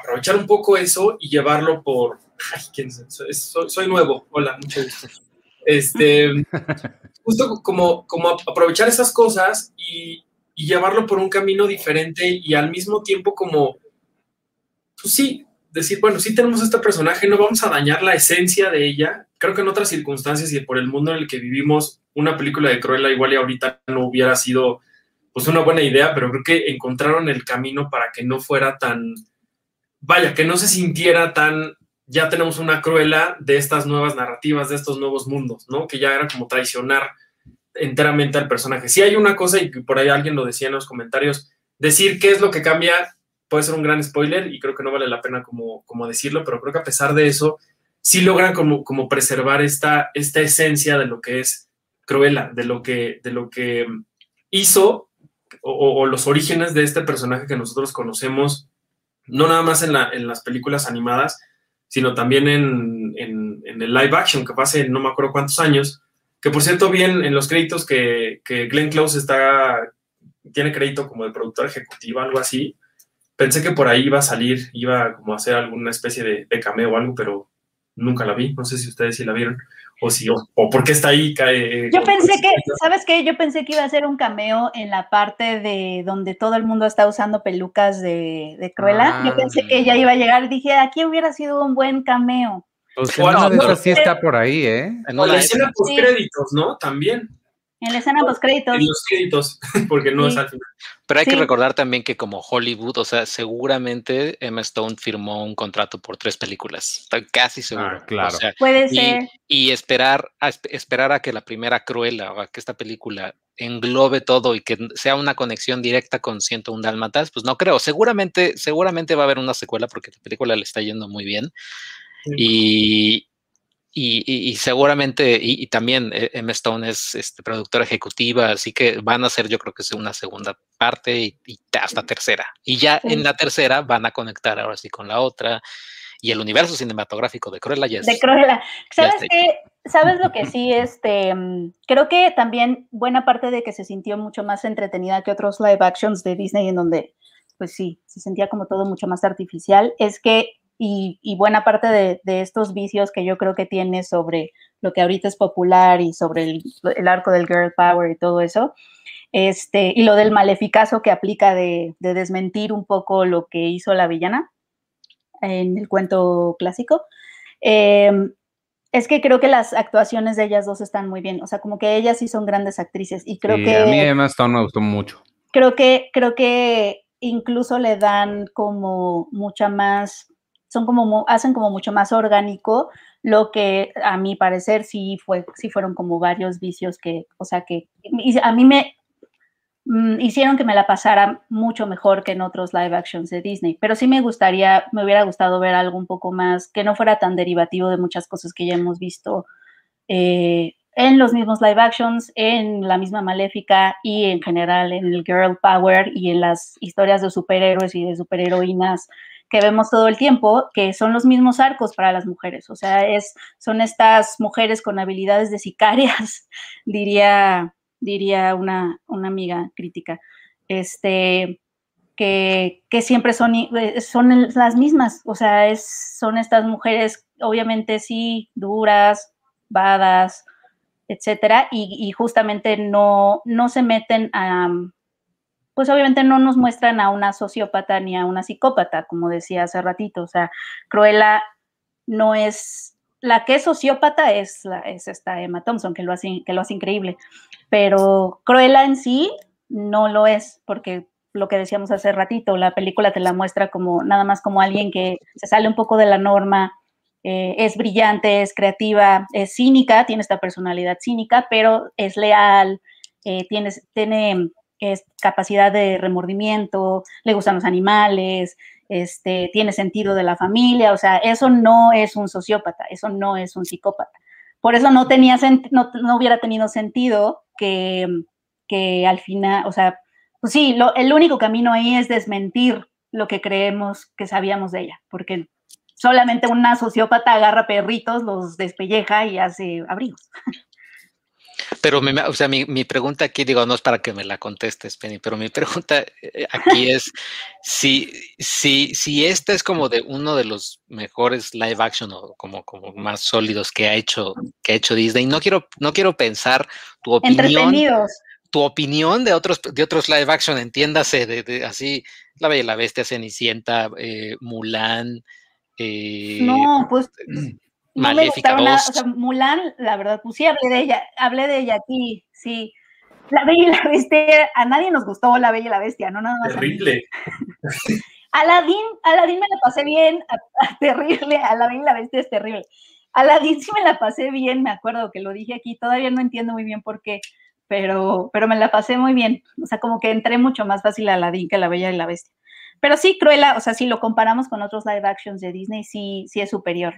aprovechar un poco eso y llevarlo por... Ay, ¿quién soy, soy, nuevo, hola, mucho gusto. Este, *laughs* justo como, como aprovechar esas cosas y, y llevarlo por un camino diferente y al mismo tiempo como, pues sí, decir, bueno, sí tenemos este personaje, no vamos a dañar la esencia de ella. Creo que en otras circunstancias y por el mundo en el que vivimos, una película de Cruella igual y ahorita no hubiera sido pues una buena idea, pero creo que encontraron el camino para que no fuera tan, vaya, que no se sintiera tan, ya tenemos una Cruella de estas nuevas narrativas, de estos nuevos mundos, ¿no? Que ya era como traicionar enteramente al personaje. Si hay una cosa, y por ahí alguien lo decía en los comentarios, decir qué es lo que cambia puede ser un gran spoiler y creo que no vale la pena como, como decirlo, pero creo que a pesar de eso, sí logran como, como preservar esta, esta esencia de lo que es Cruella, de lo que, de lo que hizo o, los orígenes de este personaje que nosotros conocemos, no nada más en, la, en las películas animadas, sino también en, en, en el live action que pasa en no me acuerdo cuántos años, que por cierto, bien en los créditos que, que Glenn Close está, tiene crédito como de productor ejecutivo, algo así. Pensé que por ahí iba a salir, iba como a hacer alguna especie de, de cameo o algo, pero nunca la vi. No sé si ustedes sí la vieron o si o, por qué está ahí. Cae, Yo pensé que, ¿sabes qué? Yo pensé que iba a ser un cameo en la parte de donde todo el mundo está usando pelucas de, de Cruella. Yo pensé que ella iba a llegar y dije, aquí hubiera sido un buen cameo. Pues una de esas sí está por ahí, ¿eh? En la escena post créditos, ¿no? También. En la escena post créditos. En los créditos, *laughs* porque no es al final. Pero hay que recordar también que como Hollywood, o sea, seguramente Emma Stone firmó un contrato por tres películas. Estoy casi seguro. Ah, claro. Puede ser. Y esperar a, esperar a que la primera Cruella o a que esta película englobe todo y que sea una conexión directa con 101 Dálmatas, pues no creo. Seguramente, seguramente va a haber una secuela porque la película le está yendo muy bien. Y, y, seguramente, y, también eh, Emma Stone es este, productora ejecutiva, así que van a hacer yo creo que es una segunda parte y, hasta tercera. Y ya en la tercera van a conectar ahora sí con la otra. Y el universo cinematográfico de Cruella ya es. De Cruella. ¿Sabes qué? ¿Sabes lo que sí? Este, creo que también buena parte de que se sintió mucho más entretenida que otros live actions de Disney en donde, pues sí, se sentía como todo mucho más artificial, es que y, buena parte de, estos vicios que yo creo que tiene sobre lo que ahorita es popular y sobre el, arco del girl power y todo eso, este, y lo del maleficazo que aplica de, desmentir un poco lo que hizo la villana en el cuento clásico. Em, es que creo que las actuaciones de ellas dos están muy bien, o sea, como que ellas sí son grandes actrices y creo que... A mí Emma Stone me gustó mucho. Creo que, creo que incluso le dan como mucha más son como, hacen como mucho más orgánico lo que a mi parecer sí, fue, sí fueron como varios vicios que, o sea, que a mí me mm, hicieron que me la pasara mucho mejor que en otros live actions de Disney, pero sí me gustaría, me hubiera gustado ver algo un poco más, que no fuera tan derivativo de muchas cosas que ya hemos visto eh, en los mismos live actions, en la misma Maléfica y en general en el Girl Power y en las historias de superhéroes y de superheroínas que vemos todo el tiempo, que son los mismos arcos para las mujeres. O sea, es, son estas mujeres con habilidades de sicarias, *laughs* diría, diría una, una amiga crítica, este, que, que siempre son, eh, son las mismas. O sea, es, son estas mujeres, obviamente sí, duras, badas, etcétera, y, y justamente no, no se meten a pues obviamente no nos muestran a una sociópata ni a una psicópata, como decía hace ratito. O sea, Cruella no es. La que es sociópata es, esta Emma Thompson, que lo, hace, que lo hace increíble. Pero Cruella en sí no lo es, porque lo que decíamos hace ratito, la película te la muestra como nada más como alguien que se sale un poco de la norma, eh, es brillante, es creativa, es cínica, tiene esta personalidad cínica, pero es leal, eh, tiene capacidad de remordimiento, le gustan los animales, este, tiene sentido de la familia, o sea, eso no es un sociópata, eso no es un psicópata. Por eso no, tenía no, no hubiera tenido sentido que, que, al final, o sea, pues sí, lo, el único camino ahí es desmentir lo que creemos que sabíamos de ella, porque solamente una sociópata agarra perritos, los despelleja y hace abrigos. *laughs* Pero, o sea, mi, mi, pregunta aquí, digo, no es para que me la contestes, Penny, pero mi *laughs* pregunta eh, aquí es si, si, si este es como de uno de los mejores live action o como, como más sólidos que ha hecho, que ha hecho Disney. No quiero, no quiero pensar tu opinión. Tu opinión de otros, de otros live action, entiéndase, de, de así, La Bella y la Bestia, Cenicienta, eh, Mulan. Eh, no, pues *clears throat* no me gustaron nada, o sea, Mulan, la verdad, pues sí hablé de ella, hablé de ella aquí, sí. La Bella y la Bestia, a nadie nos gustó La Bella y la Bestia, no nada más. Terrible. *laughs* Aladín, Aladín me la pasé bien, terrible, a La Bella y la Bestia es terrible. Aladín sí me la pasé bien, me acuerdo que lo dije aquí, todavía no entiendo muy bien por qué, pero, pero me la pasé muy bien. O sea, como que entré mucho más fácil a Aladín que a La Bella y la Bestia. Pero sí, Cruella, o sea, si lo comparamos con otros live actions de Disney, sí, sí es superior.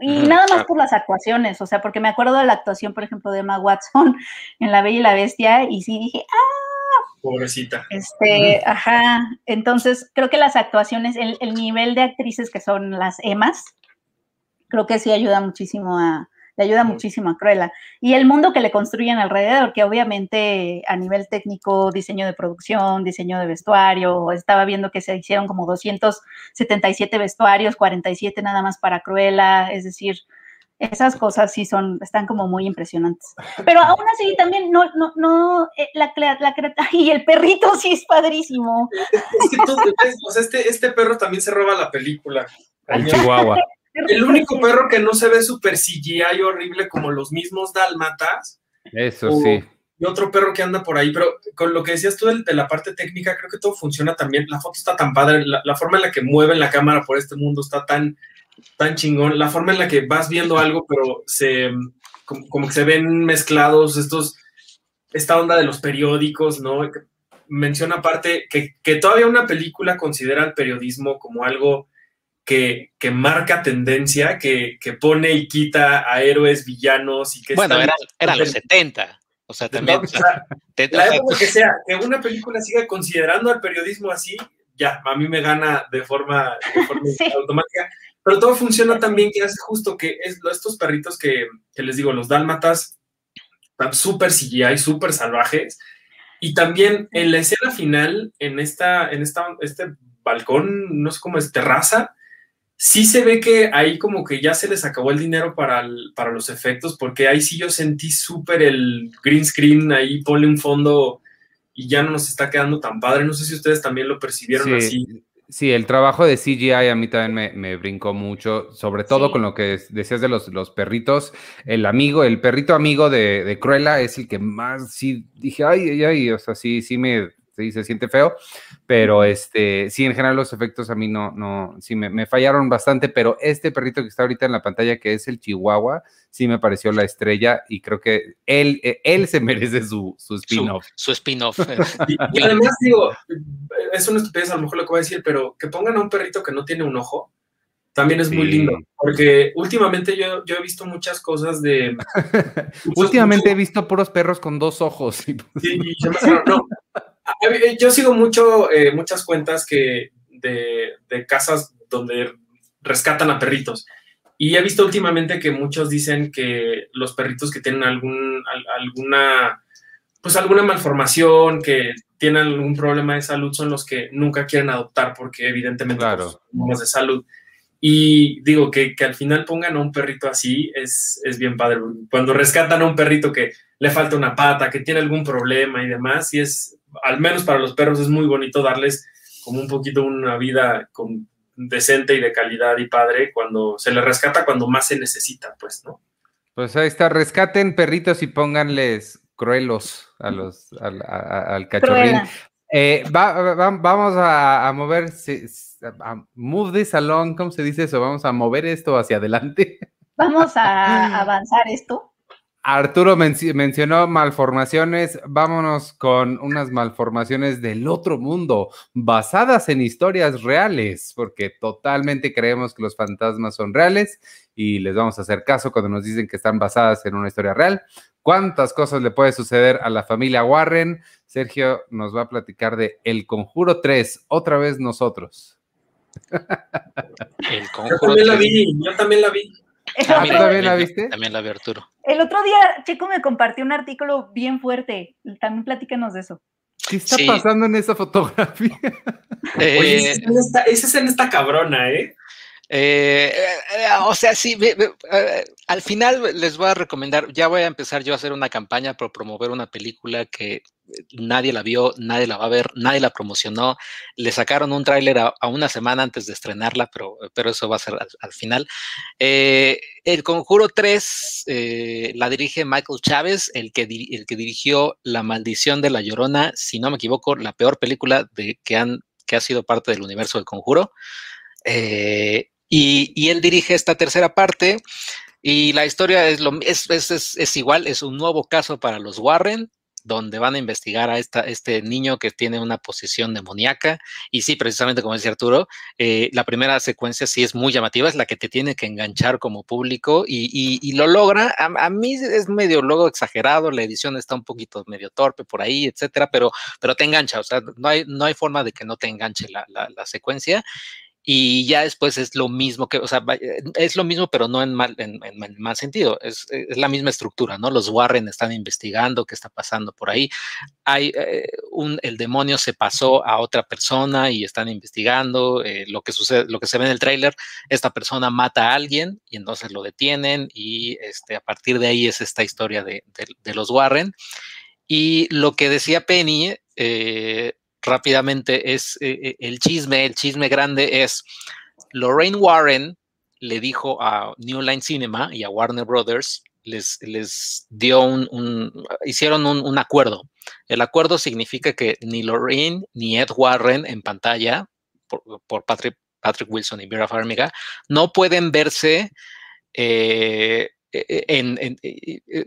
Y nada más por las actuaciones, o sea, porque me acuerdo de la actuación, por ejemplo, de Emma Watson *laughs* en La Bella y la Bestia, y sí dije, ¡ah! Pobrecita. Este, ajá. Entonces, creo que las actuaciones, el, el nivel de actrices que son las Emas, creo que sí ayuda muchísimo a, le ayuda muchísimo a Cruella. Y el mundo que le construyen alrededor, que obviamente a nivel técnico, diseño de producción, diseño de vestuario, estaba viendo que se hicieron como 277 vestuarios, 47 nada más para Cruella, es decir, esas cosas sí son, están como muy impresionantes. Pero aún así también no, no, no, eh, la, la, *laughs* y el perrito sí es padrísimo. Es que tú, sea, este, este perro también se roba la película. El Chihuahua. El único perro que no se ve super CGI horrible como los mismos dálmatas. Eso sí. Y otro perro que anda por ahí, pero con lo que decías tú de, la parte técnica, creo que todo funciona también. La foto está tan padre, la, forma en la que mueven la cámara por este mundo está tan, tan chingón. La forma en la que vas viendo algo, pero se, como, que se ven mezclados estos, esta onda de los periódicos, ¿no? Menciona aparte que, que todavía una película considera el periodismo como algo que, que marca tendencia, que, que, pone y quita a héroes, villanos y que... Bueno, eran, los 70. O sea, también... la época que sea, que una película siga considerando al periodismo así, ya, a mí me gana de forma, *laughs* automática. Pero todo funciona también que hace justo que es, estos perritos que, que les digo, los dálmatas, están súper CGI, súper salvajes. Y también en la escena final, en esta, en esta, este balcón, no sé cómo es, terraza, sí se ve que ahí como que ya se les acabó el dinero para, para los efectos, porque ahí sí yo sentí súper el green screen, ahí ponle un fondo y ya no nos está quedando tan padre. No sé si ustedes también lo percibieron así. Sí, el trabajo de CGI a mí también me, brincó mucho, sobre todo con lo que decías de los, los, perritos. El amigo, el perrito amigo de, de Cruella es el que más, sí, dije, ay, ay, ay, o sea, sí, sí me, sí, se siente feo, pero este, sí, en general los efectos a mí no, no, sí me, fallaron bastante, pero este perrito que está ahorita en la pantalla, que es el Chihuahua, sí me pareció la estrella y creo que él, eh, él se merece su, su spin-off. Su, spin-off. *laughs* y, además digo, es una estupidez a lo mejor lo que voy a decir, pero que pongan a un perrito que no tiene un ojo, también es muy lindo, porque últimamente yo, yo, he visto muchas cosas de... *laughs* últimamente he visto puros perros con dos ojos. Sí, no, yo sigo mucho, eh, muchas cuentas que de, de casas donde rescatan a perritos. Y he visto últimamente que muchos dicen que los perritos que tienen algún, alguna, pues alguna malformación, que tienen algún problema de salud, son los que nunca quieren adoptar porque evidentemente Claro. pues, son problemas de salud. Y digo que, que al final pongan a un perrito así es, es bien padre. Cuando rescatan a un perrito que le falta una pata, que tiene algún problema y demás, y es, al menos para los perros, es muy bonito darles como un poquito una vida con, decente y de calidad y padre cuando se les rescata cuando más se necesita, pues, ¿no? Pues ahí está, rescaten perritos y pónganles cruelos a los, al, a- al cachorrín. Eh, va- va- vamos a, a mover, a move this along, ¿cómo se dice eso? Vamos a mover esto hacia adelante. Vamos a *laughs* avanzar esto. Arturo menci- mencionó malformaciones, vámonos con unas malformaciones del otro mundo, basadas en historias reales, porque totalmente creemos que los fantasmas son reales y les vamos a hacer caso cuando nos dicen que están basadas en una historia real. ¿Cuántas cosas le puede suceder a la familia Warren? Sergio nos va a platicar de El Conjuro 3, otra vez nosotros. El Yo conjuro también la vi, yo también la vi. El Ah, otro, ¿tú también la viste? También la vi Arturo. el otro día Checo me compartió un artículo bien fuerte. También platícanos de eso. ¿Qué está Sí. pasando en esa fotografía? *laughs* Eh, Oye, esa escena está- esa escena está cabrona, ¿eh? Eh, eh, o sea, sí, ve- ve- eh, al final les voy a recomendar, ya voy a empezar yo a hacer una campaña por promover una película que eh, nadie la vio, nadie la va a ver, nadie la promocionó, le sacaron un tráiler a, una semana antes de estrenarla, pero, pero eso va a ser al, al final. Eh, el Conjuro 3 eh, la dirige Michael Chávez, el que, el que dirigió La Maldición de la Llorona, si no me equivoco, la peor película de, que, han, que ha sido parte del universo del Conjuro. Eh, y, y él dirige esta tercera parte y la historia es, lo, es, es, es igual, es un nuevo caso para los Warren, donde van a investigar a este niño que tiene una posición demoníaca. Y sí, precisamente como decía Arturo, eh, la primera secuencia sí es muy llamativa, es la que te tiene que enganchar como público y, lo logra. A, mí es medio luego exagerado, la edición está un poquito medio torpe por ahí, etcétera, pero, pero te engancha, o sea, no hay, no hay forma de que no te enganche la secuencia y ya después es lo mismo que, o sea, es lo mismo, pero no en mal, en, en, en mal sentido, es, es, la misma estructura, ¿no? Los Warren están investigando qué está pasando por ahí. Hay eh, un, el demonio se pasó a otra persona y están investigando eh, lo que sucede, lo que se ve en el tráiler, esta persona mata a alguien y entonces lo detienen y este, a partir de ahí es esta historia de, de, de los Warren. Y lo que decía Penny, eh, rápidamente es eh, el chisme, el chisme grande es Lorraine Warren le dijo a New Line Cinema y a Warner Brothers, les, les dio un, un hicieron un, un, acuerdo. El acuerdo significa que ni Lorraine ni Ed Warren en pantalla, por, por Patrick, Patrick, Wilson y Vera Farmiga, no pueden verse eh, en, en,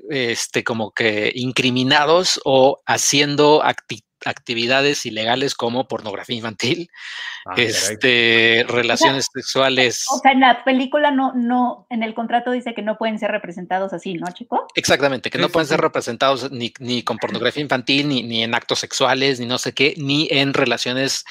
este, como que incriminados o haciendo actividades actividades ilegales como pornografía infantil, ah, este, relaciones o sea, sexuales. O sea, en la película no, no, en el contrato dice que no pueden ser representados así, ¿no, chico? Exactamente, que sí, no sí, pueden sí. ser representados ni, ni, con pornografía infantil, ni, ni en actos sexuales, ni no sé qué, ni en relaciones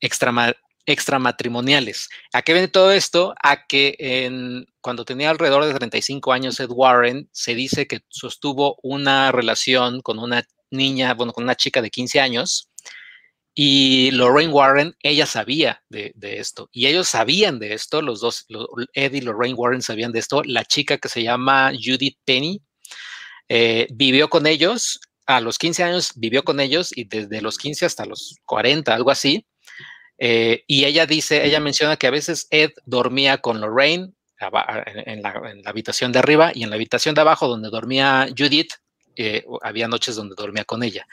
extrama, extramatrimoniales. ¿A qué viene todo esto? A que en, cuando tenía alrededor de 35 años Ed Warren, se dice que sostuvo una relación con una niña, bueno, con una chica de 15 años, y Lorraine Warren, ella sabía de, esto, y ellos sabían de esto, los dos, Ed y Lorraine Warren sabían de esto, la chica que se llama Judith Penny, eh, vivió con ellos, a los 15 años vivió con ellos, y desde los 15 hasta los 40, algo así, eh, y ella dice, ella menciona que a veces Ed dormía con Lorraine en la, habitación de arriba, y en la habitación de abajo donde dormía Judith, eh, había noches donde dormía con ella.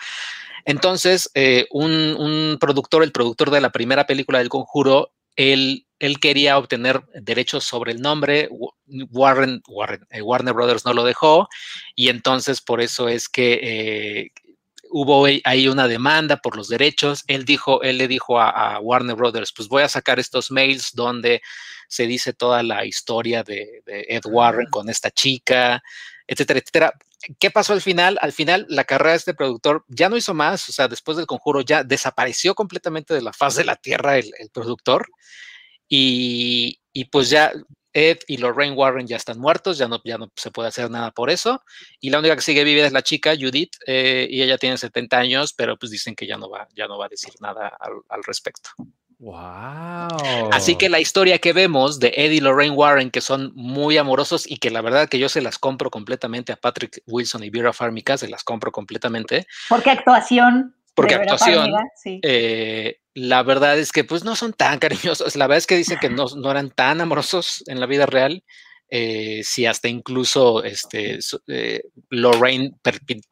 Entonces, eh, un, productor, el productor de la primera película del Conjuro, él, quería obtener derechos sobre el nombre, Warren, Warner Brothers no lo dejó, y entonces por eso es que hubo ahí una demanda por los derechos. Él dijo, él le dijo a, a, Warner Brothers, pues voy a sacar estos mails donde se dice toda la historia de, de Ed Warren con esta chica, etcétera, etcétera. ¿Qué pasó al final? Al final, la carrera de este productor ya no hizo más, o sea, después del conjuro ya desapareció completamente de la faz de la tierra el, productor. Y, y, pues ya Ed y Lorraine Warren ya están muertos, ya no, ya no se puede hacer nada por eso. Y la única que sigue viva es la chica, Judith, eh, y ella tiene 70 años, pero pues dicen que ya no va, ya no va a decir nada al, al respecto. Wow. Así que la historia que vemos de Ed y Lorraine Warren, que son muy amorosos y que la verdad que yo se las compro completamente a Patrick Wilson y Vera Farmiga, se las compro completamente. Porque actuación. Porque actuación, eh, la verdad es que pues no son tan cariñosos. La verdad es que dicen que no, no eran tan amorosos en la vida real. Eh, si hasta incluso este, eh, Lorraine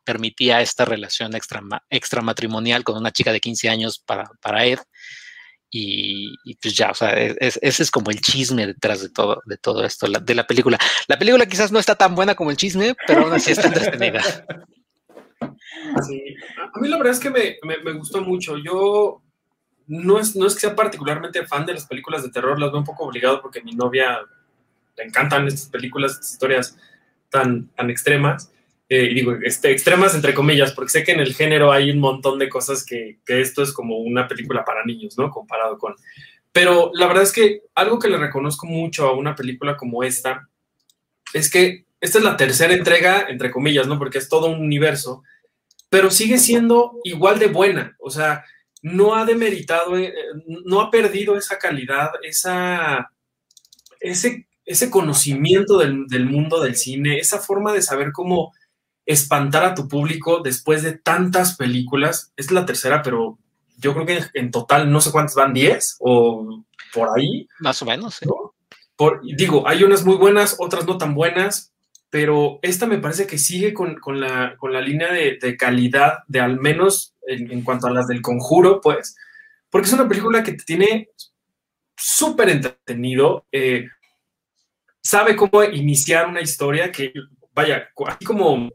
permitía esta relación extra, extramatrimonial con una chica de 15 años para, para Ed. Y, pues ya, o sea, ese es como el chisme detrás de todo, de todo esto, de la película. La película quizás no está tan buena como el chisme, pero aún así está entretenida. *laughs* Sí, a mí la verdad es que me, me, gustó mucho. Yo no es, no es que sea particularmente fan de las películas de terror, las veo un poco obligado porque a mi novia le encantan estas películas, estas historias tan, tan extremas. Eh, digo, este, extremas entre comillas, porque sé que en el género hay un montón de cosas que, que, esto es como una película para niños, ¿no? Comparado con... Pero la verdad es que algo que le reconozco mucho a una película como esta es que esta es la tercera entrega, entre comillas, ¿no? Porque es todo un universo, pero sigue siendo igual de buena, o sea, no ha demeritado, eh, no ha perdido esa calidad, esa, ese, ese conocimiento del, del mundo del cine, esa forma de saber cómo espantar a tu público después de tantas películas. Es la tercera, pero yo creo que en total no sé cuántas van, 10 o por ahí. Más o menos. Por, digo, hay unas muy buenas, otras no tan buenas, pero esta me parece que sigue con, con, la, con la, línea de, de, calidad, de al menos en, en, cuanto a las del conjuro, pues, porque es una película que te tiene súper entretenido, eh, sabe cómo iniciar una historia que, vaya, así como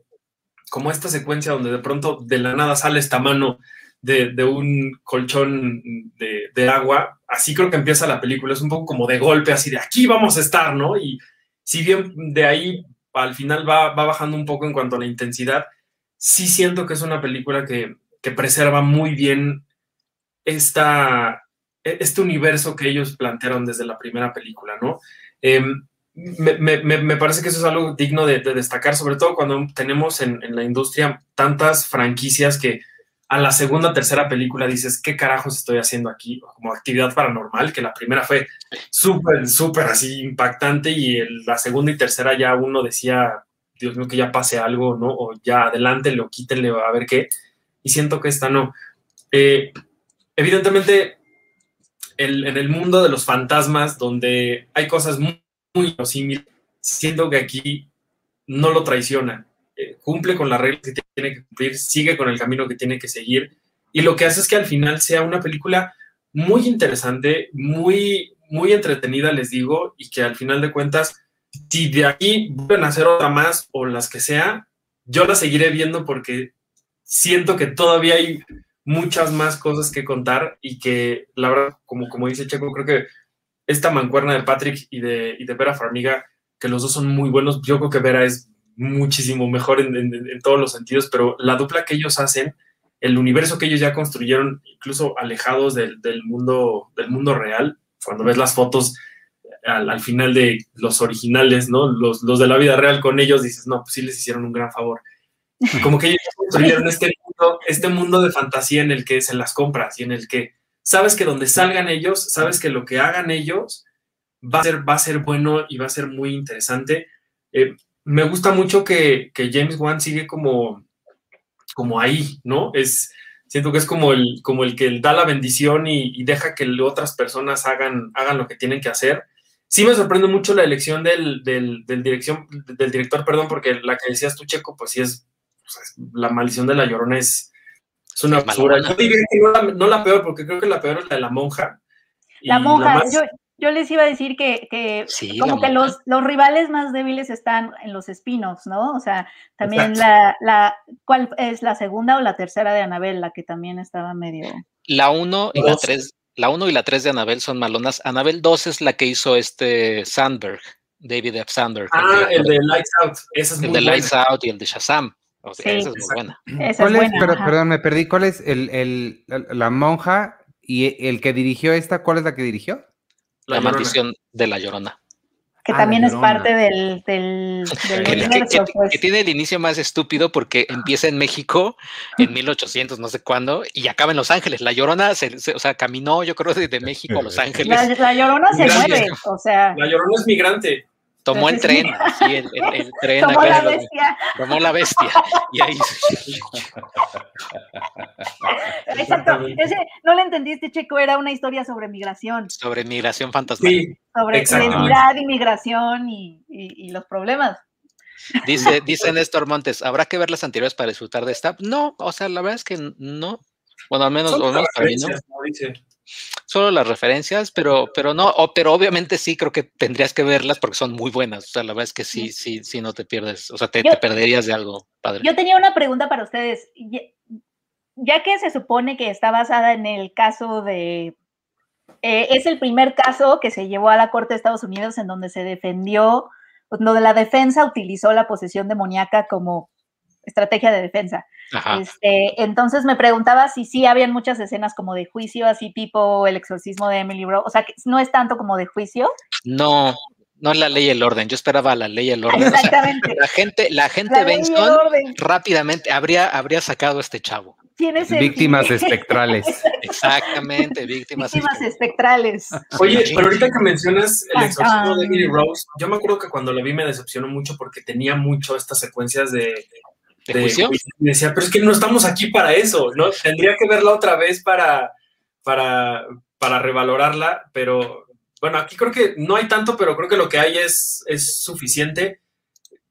como esta secuencia donde de pronto de la nada sale esta mano de, un colchón de, agua, así creo que empieza la película, es un poco como de golpe, así de aquí vamos a estar, ¿no? Y si bien de ahí al final va, bajando un poco en cuanto a la intensidad, sí siento que es una película que, preserva muy bien esta, e, este universo que ellos plantearon desde la primera película, ¿no? Em, me, parece que eso es algo digno de, destacar, sobre todo cuando tenemos en, la industria tantas franquicias que a la segunda, tercera película dices, ¿qué carajos estoy haciendo aquí? Como actividad paranormal, que la primera fue súper, súper así impactante y la segunda y tercera ya uno decía, Dios mío, que ya pase algo, ¿no? O ya adelante, lo quítenle, a ver qué. Y siento que esta no. Eh, evidentemente, en el mundo de los fantasmas, donde hay cosas muy muy similar, siento que aquí no lo traiciona, eh, cumple con las reglas que tiene que cumplir, sigue con el camino que tiene que seguir y lo que hace es que al final sea una película muy interesante, muy, muy entretenida, les digo, y que al final de cuentas, si de aquí vuelven a hacer otra más o las que sea, yo la seguiré viendo porque siento que todavía hay muchas más cosas que contar y que la verdad, como, como dice Checo, creo que esta mancuerna de Patrick y de, y de Vera Farmiga, que los dos son muy buenos. Yo creo que Vera es muchísimo mejor en, todos los sentidos, pero la dupla que ellos hacen, el universo que ellos ya construyeron, incluso alejados del, mundo, del mundo real, cuando ves las fotos al, final de los originales, ¿no? Los, los, de la vida real con ellos, dices, no, pues sí les hicieron un gran favor. Como que ellos construyeron este mundo, este mundo de fantasía en el que se las compras y en el que sabes que donde salgan ellos, sabes que lo que hagan ellos va a ser, va a ser bueno y va a ser muy interesante. Eh, me gusta mucho que, James Wan sigue como, como ahí, ¿no? Es, siento que es como el, como el que da la bendición y, deja que otras personas hagan, hagan lo que tienen que hacer. Sí me sorprende mucho la elección del, dirección, del director, perdón, porque la que decías tú, Checo, pues sí es, pues, la maldición de la llorona es, es una basura. Yo diría que no la, peor, porque creo que la peor es la de la monja. La monja, yo, les iba a decir que, como que los, los, rivales más débiles están en los spin-offs, ¿no? O sea, también la, la, ¿cuál es la segunda o la tercera de Anabel, la que también estaba medio... La uno y la tres, la uno y la tres de Anabel son malonas. Anabel 2 es la que hizo este Sandberg. David F. Sanders. Ah, el de Lights Out. Ese es el muy de. Lights Out y el de Shazam. O sea, Sí. esa es muy buena. Esa es ¿Cuál es? buena, Pero- perdón, me perdí. ¿Cuál es el, el- la monja y el que dirigió esta? ¿Cuál es la que dirigió? La, maldición de la llorona. que Ah, también es parte del, del, *laughs* del Que, que- universo, que- pues. que tiene el inicio más estúpido porque empieza en México en *laughs* 1800, no sé cuándo, y acaba en Los Ángeles. La llorona, se, se- o sea, caminó, yo creo, desde México a Los *laughs* Ángeles. La, la llorona se Gracias. mueve, o sea, La Llorona es migrante. Tomó el tren, sí. el, el- el *laughs* tren tomó acá la bestia. tomó la bestia. Y ahí *laughs* *laughs* Exacto. Ese, no le entendiste, Checo, era una historia sobre migración, sobre migración fantasmal. Sí, sobre identidad, inmigración y, y, y los problemas. Dice, dice Néstor Montes, ¿habrá que ver las anteriores para disfrutar de esta? No, o sea, la verdad es que no. Bueno, al menos, o menos para mí no. ¿no? Dice. Solo las referencias, pero, pero no, o- pero obviamente sí creo que tendrías que verlas porque son muy buenas. O sea, la verdad es que sí, sí, sí, no te pierdes. O sea, te, Yo- te perderías de algo padre. Yo tenía una pregunta para ustedes. Ya, ya que se supone que está basada en el caso de... eh, es el primer caso que se llevó a la Corte de Estados Unidos en donde se defendió, donde la defensa utilizó la posesión demoníaca como estrategia de defensa. Ajá. Este, entonces me preguntaba si sí habían muchas escenas como de juicio, así tipo el exorcismo de Emily Rose. O sea, que no es tanto como de juicio. No, no la ley y el orden. Yo esperaba la ley y el orden. O sea, Exactamente. la gente, la gente La Benson rápidamente habría, habría sacado a este chavo. Tiene Víctimas sentido. espectrales. *laughs* Exactamente, víctimas. Víctimas espectrales. Oye, pero ahorita que mencionas el Ah, exorcismo de ah. Emily Rose, yo me acuerdo que cuando lo vi me decepcionó mucho porque tenía mucho estas secuencias de, ¿De juicio? Y decía, pero es que no estamos aquí para eso, ¿no? Tendría que verla otra vez para, para, para revalorarla, pero bueno, aquí creo que no hay tanto, pero creo que lo que hay es, es suficiente.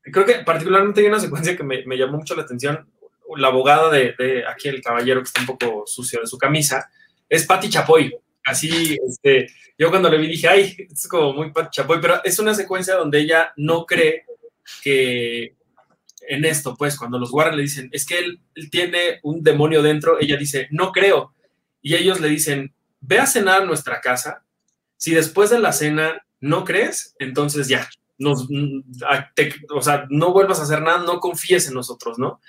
Creo que particularmente hay una secuencia que me, me llamó mucho la atención. La abogada de, de aquí, el caballero que está un poco sucio de su camisa, es Patti Chapoy. Así, este, yo cuando le vi dije, ay, es como muy Patti Chapoy, pero es una secuencia donde ella no cree que en esto, pues, cuando los Warren le dicen, es que él, él tiene un demonio dentro, ella dice, no creo. Y ellos le dicen, ve a cenar a nuestra casa. Si después de la cena no crees, entonces ya, nos, te- o sea, no vuelvas a hacer nada, no confíes en nosotros, ¿no?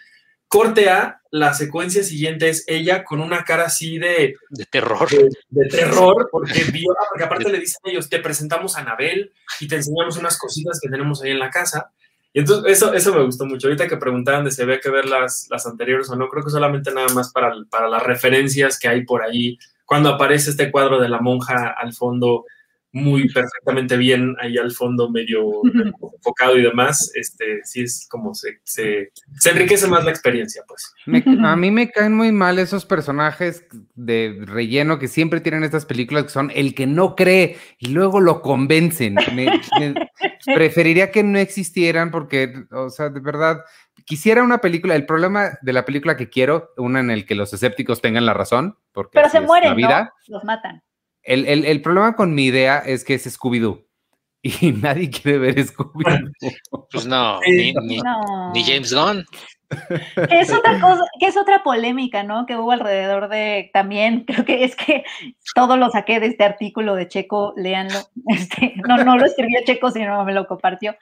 Corte A, la secuencia siguiente es ella con una cara así de, De terror. de, de terror, porque vio, ah, porque aparte le dicen ellos, te presentamos a Anabel y te enseñamos unas cositas que tenemos ahí en la casa. Y entonces eso, eso me gustó mucho. Ahorita que preguntaban de si había que ver las, las anteriores o no, creo que solamente nada más para, para las referencias que hay por ahí. Cuando aparece este cuadro de la monja al fondo, muy perfectamente bien, ahí al fondo medio *laughs* enfocado y demás, este, sí es como se, se, se enriquece más la experiencia, pues. Me- *laughs* a mí me caen muy mal esos personajes de relleno que siempre tienen estas películas que son el que no cree y luego lo convencen. Me- me- *laughs* preferiría que no existieran porque, o sea, de verdad, quisiera una película. El problema de la película que quiero, una en el que los escépticos tengan la razón, porque Pero se mueren, la vida. ¿no? Los matan. El, el- el problema con mi idea es que es Scooby-Doo *laughs* y nadie quiere ver Scooby-Doo. *laughs* Pues no, ni, ni, No. ni James Gunn. Que es otra cosa, que es otra polémica, ¿no? Que hubo alrededor de también, *laughs* creo que es que todo lo saqué de este artículo de Checo, léanlo. Este, no, no lo escribió Checo, sino me lo compartió.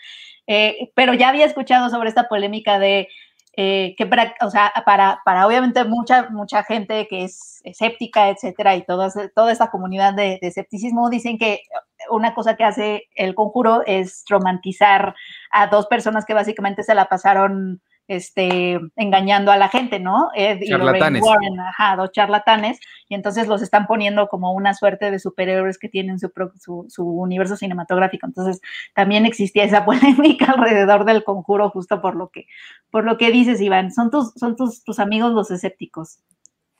Eh, pero ya había escuchado sobre esta polémica de eh, que, para, o sea, para, para obviamente mucha, mucha gente que es escéptica, etcétera, y toda, toda esta comunidad de, de escepticismo dicen que una cosa que hace el conjuro es romantizar a dos personas que básicamente se la pasaron este, engañando a la gente, ¿no? Ed y Lorraine Charlatanes. Warren, ajá, dos charlatanes, y entonces los están poniendo como una suerte de superhéroes que tienen su, su, su universo cinematográfico. Entonces, también existía esa *laughs* polémica alrededor del conjuro, justo por lo que, por lo que dices, Iván. Son tus, son tus, tus amigos los escépticos.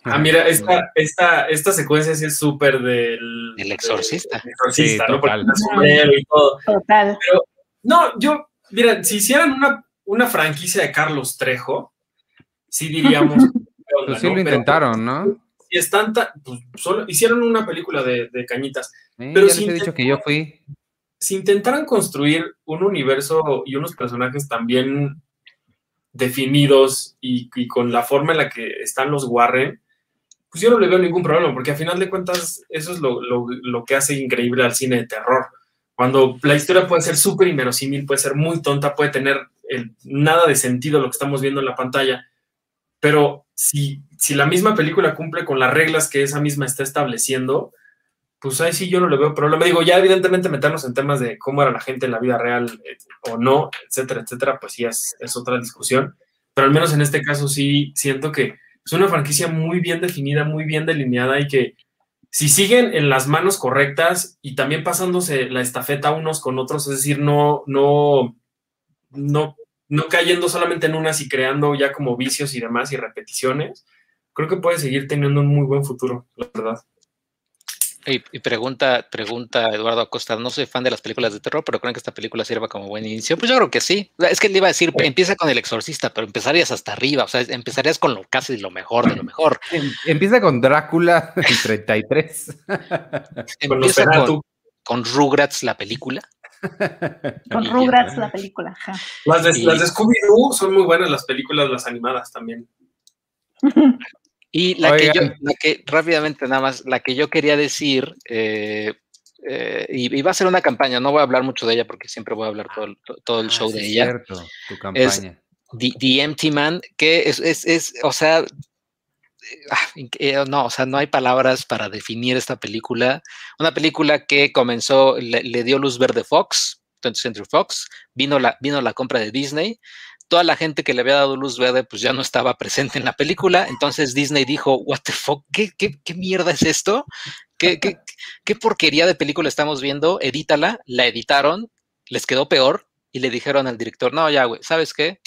Ah, mira, esta, esta, esta secuencia sí es súper del... El exorcista. del exorcista, Sí, ¿no? Porque total. está sombrero y todo. Total. No, yo, mira, si hicieran una, una franquicia de Carlos Trejo, sí diríamos... *laughs* ¿qué onda, Pues sí no? lo Pero intentaron, ¿no? Si están pues solo hicieron una película de, de cañitas. Pero ya sí les he dicho que yo fui. Si intentaran construir un universo y unos personajes también definidos y, y con la forma en la que están los Warren, pues yo no le veo ningún problema, porque a final de cuentas eso es lo, lo- lo que hace increíble al cine de terror. Cuando la historia puede ser súper inverosímil, puede ser muy tonta, puede tener nada de sentido lo que estamos viendo en la pantalla, pero si, si la misma película cumple con las reglas que esa misma está estableciendo, pues ahí sí yo no le veo problema. Digo, ya evidentemente meternos en temas de cómo era la gente en la vida real eh, o no, etcétera, etcétera, pues sí es, es, otra discusión. Pero al menos en este caso sí siento que es una franquicia muy bien definida, muy bien delineada y que si siguen en las manos correctas y también pasándose la estafeta unos con otros, es decir, no, no, no, no cayendo solamente en unas y creando ya como vicios y demás y repeticiones, creo que puede seguir teniendo un muy buen futuro, la verdad. Y, pregunta, pregunta Eduardo Acosta, no soy fan de las películas de terror, pero creo que esta película sirva como buen inicio. Pues yo creo que sí. Es que le iba a decir, empieza con El Exorcista, pero empezarías hasta arriba, o sea, empezarías con lo casi lo mejor de lo mejor. Em, empieza con Drácula en 33. *laughs* empieza con, con Rugrats la película. Con Rugrats la película. Las de, las de Scooby-Doo son muy buenas las películas, las animadas también. *laughs* Y la que yo, la que rápidamente nada más, la que yo quería decir, eh, eh, y, va a ser una campaña, no voy a hablar mucho de ella porque siempre voy a hablar todo, todo el ah, show de ella. Cierto, tu campaña. Es The, Empty Man, que es, es, es o sea, *laughs* no, o sea, no hay palabras para definir esta película. Una película que comenzó, le, dio luz verde Fox, 20th Century Fox, vino la, vino la compra de Disney, toda la gente que le había dado luz verde pues ya no estaba presente en la película, entonces Disney dijo, what the fuck, ¿qué, mierda es esto? ¿Qué, ¿Qué, qué, porquería de película estamos viendo? Edítala, la editaron, les quedó peor y le dijeron al director, no, ya, güey, ¿sabes qué?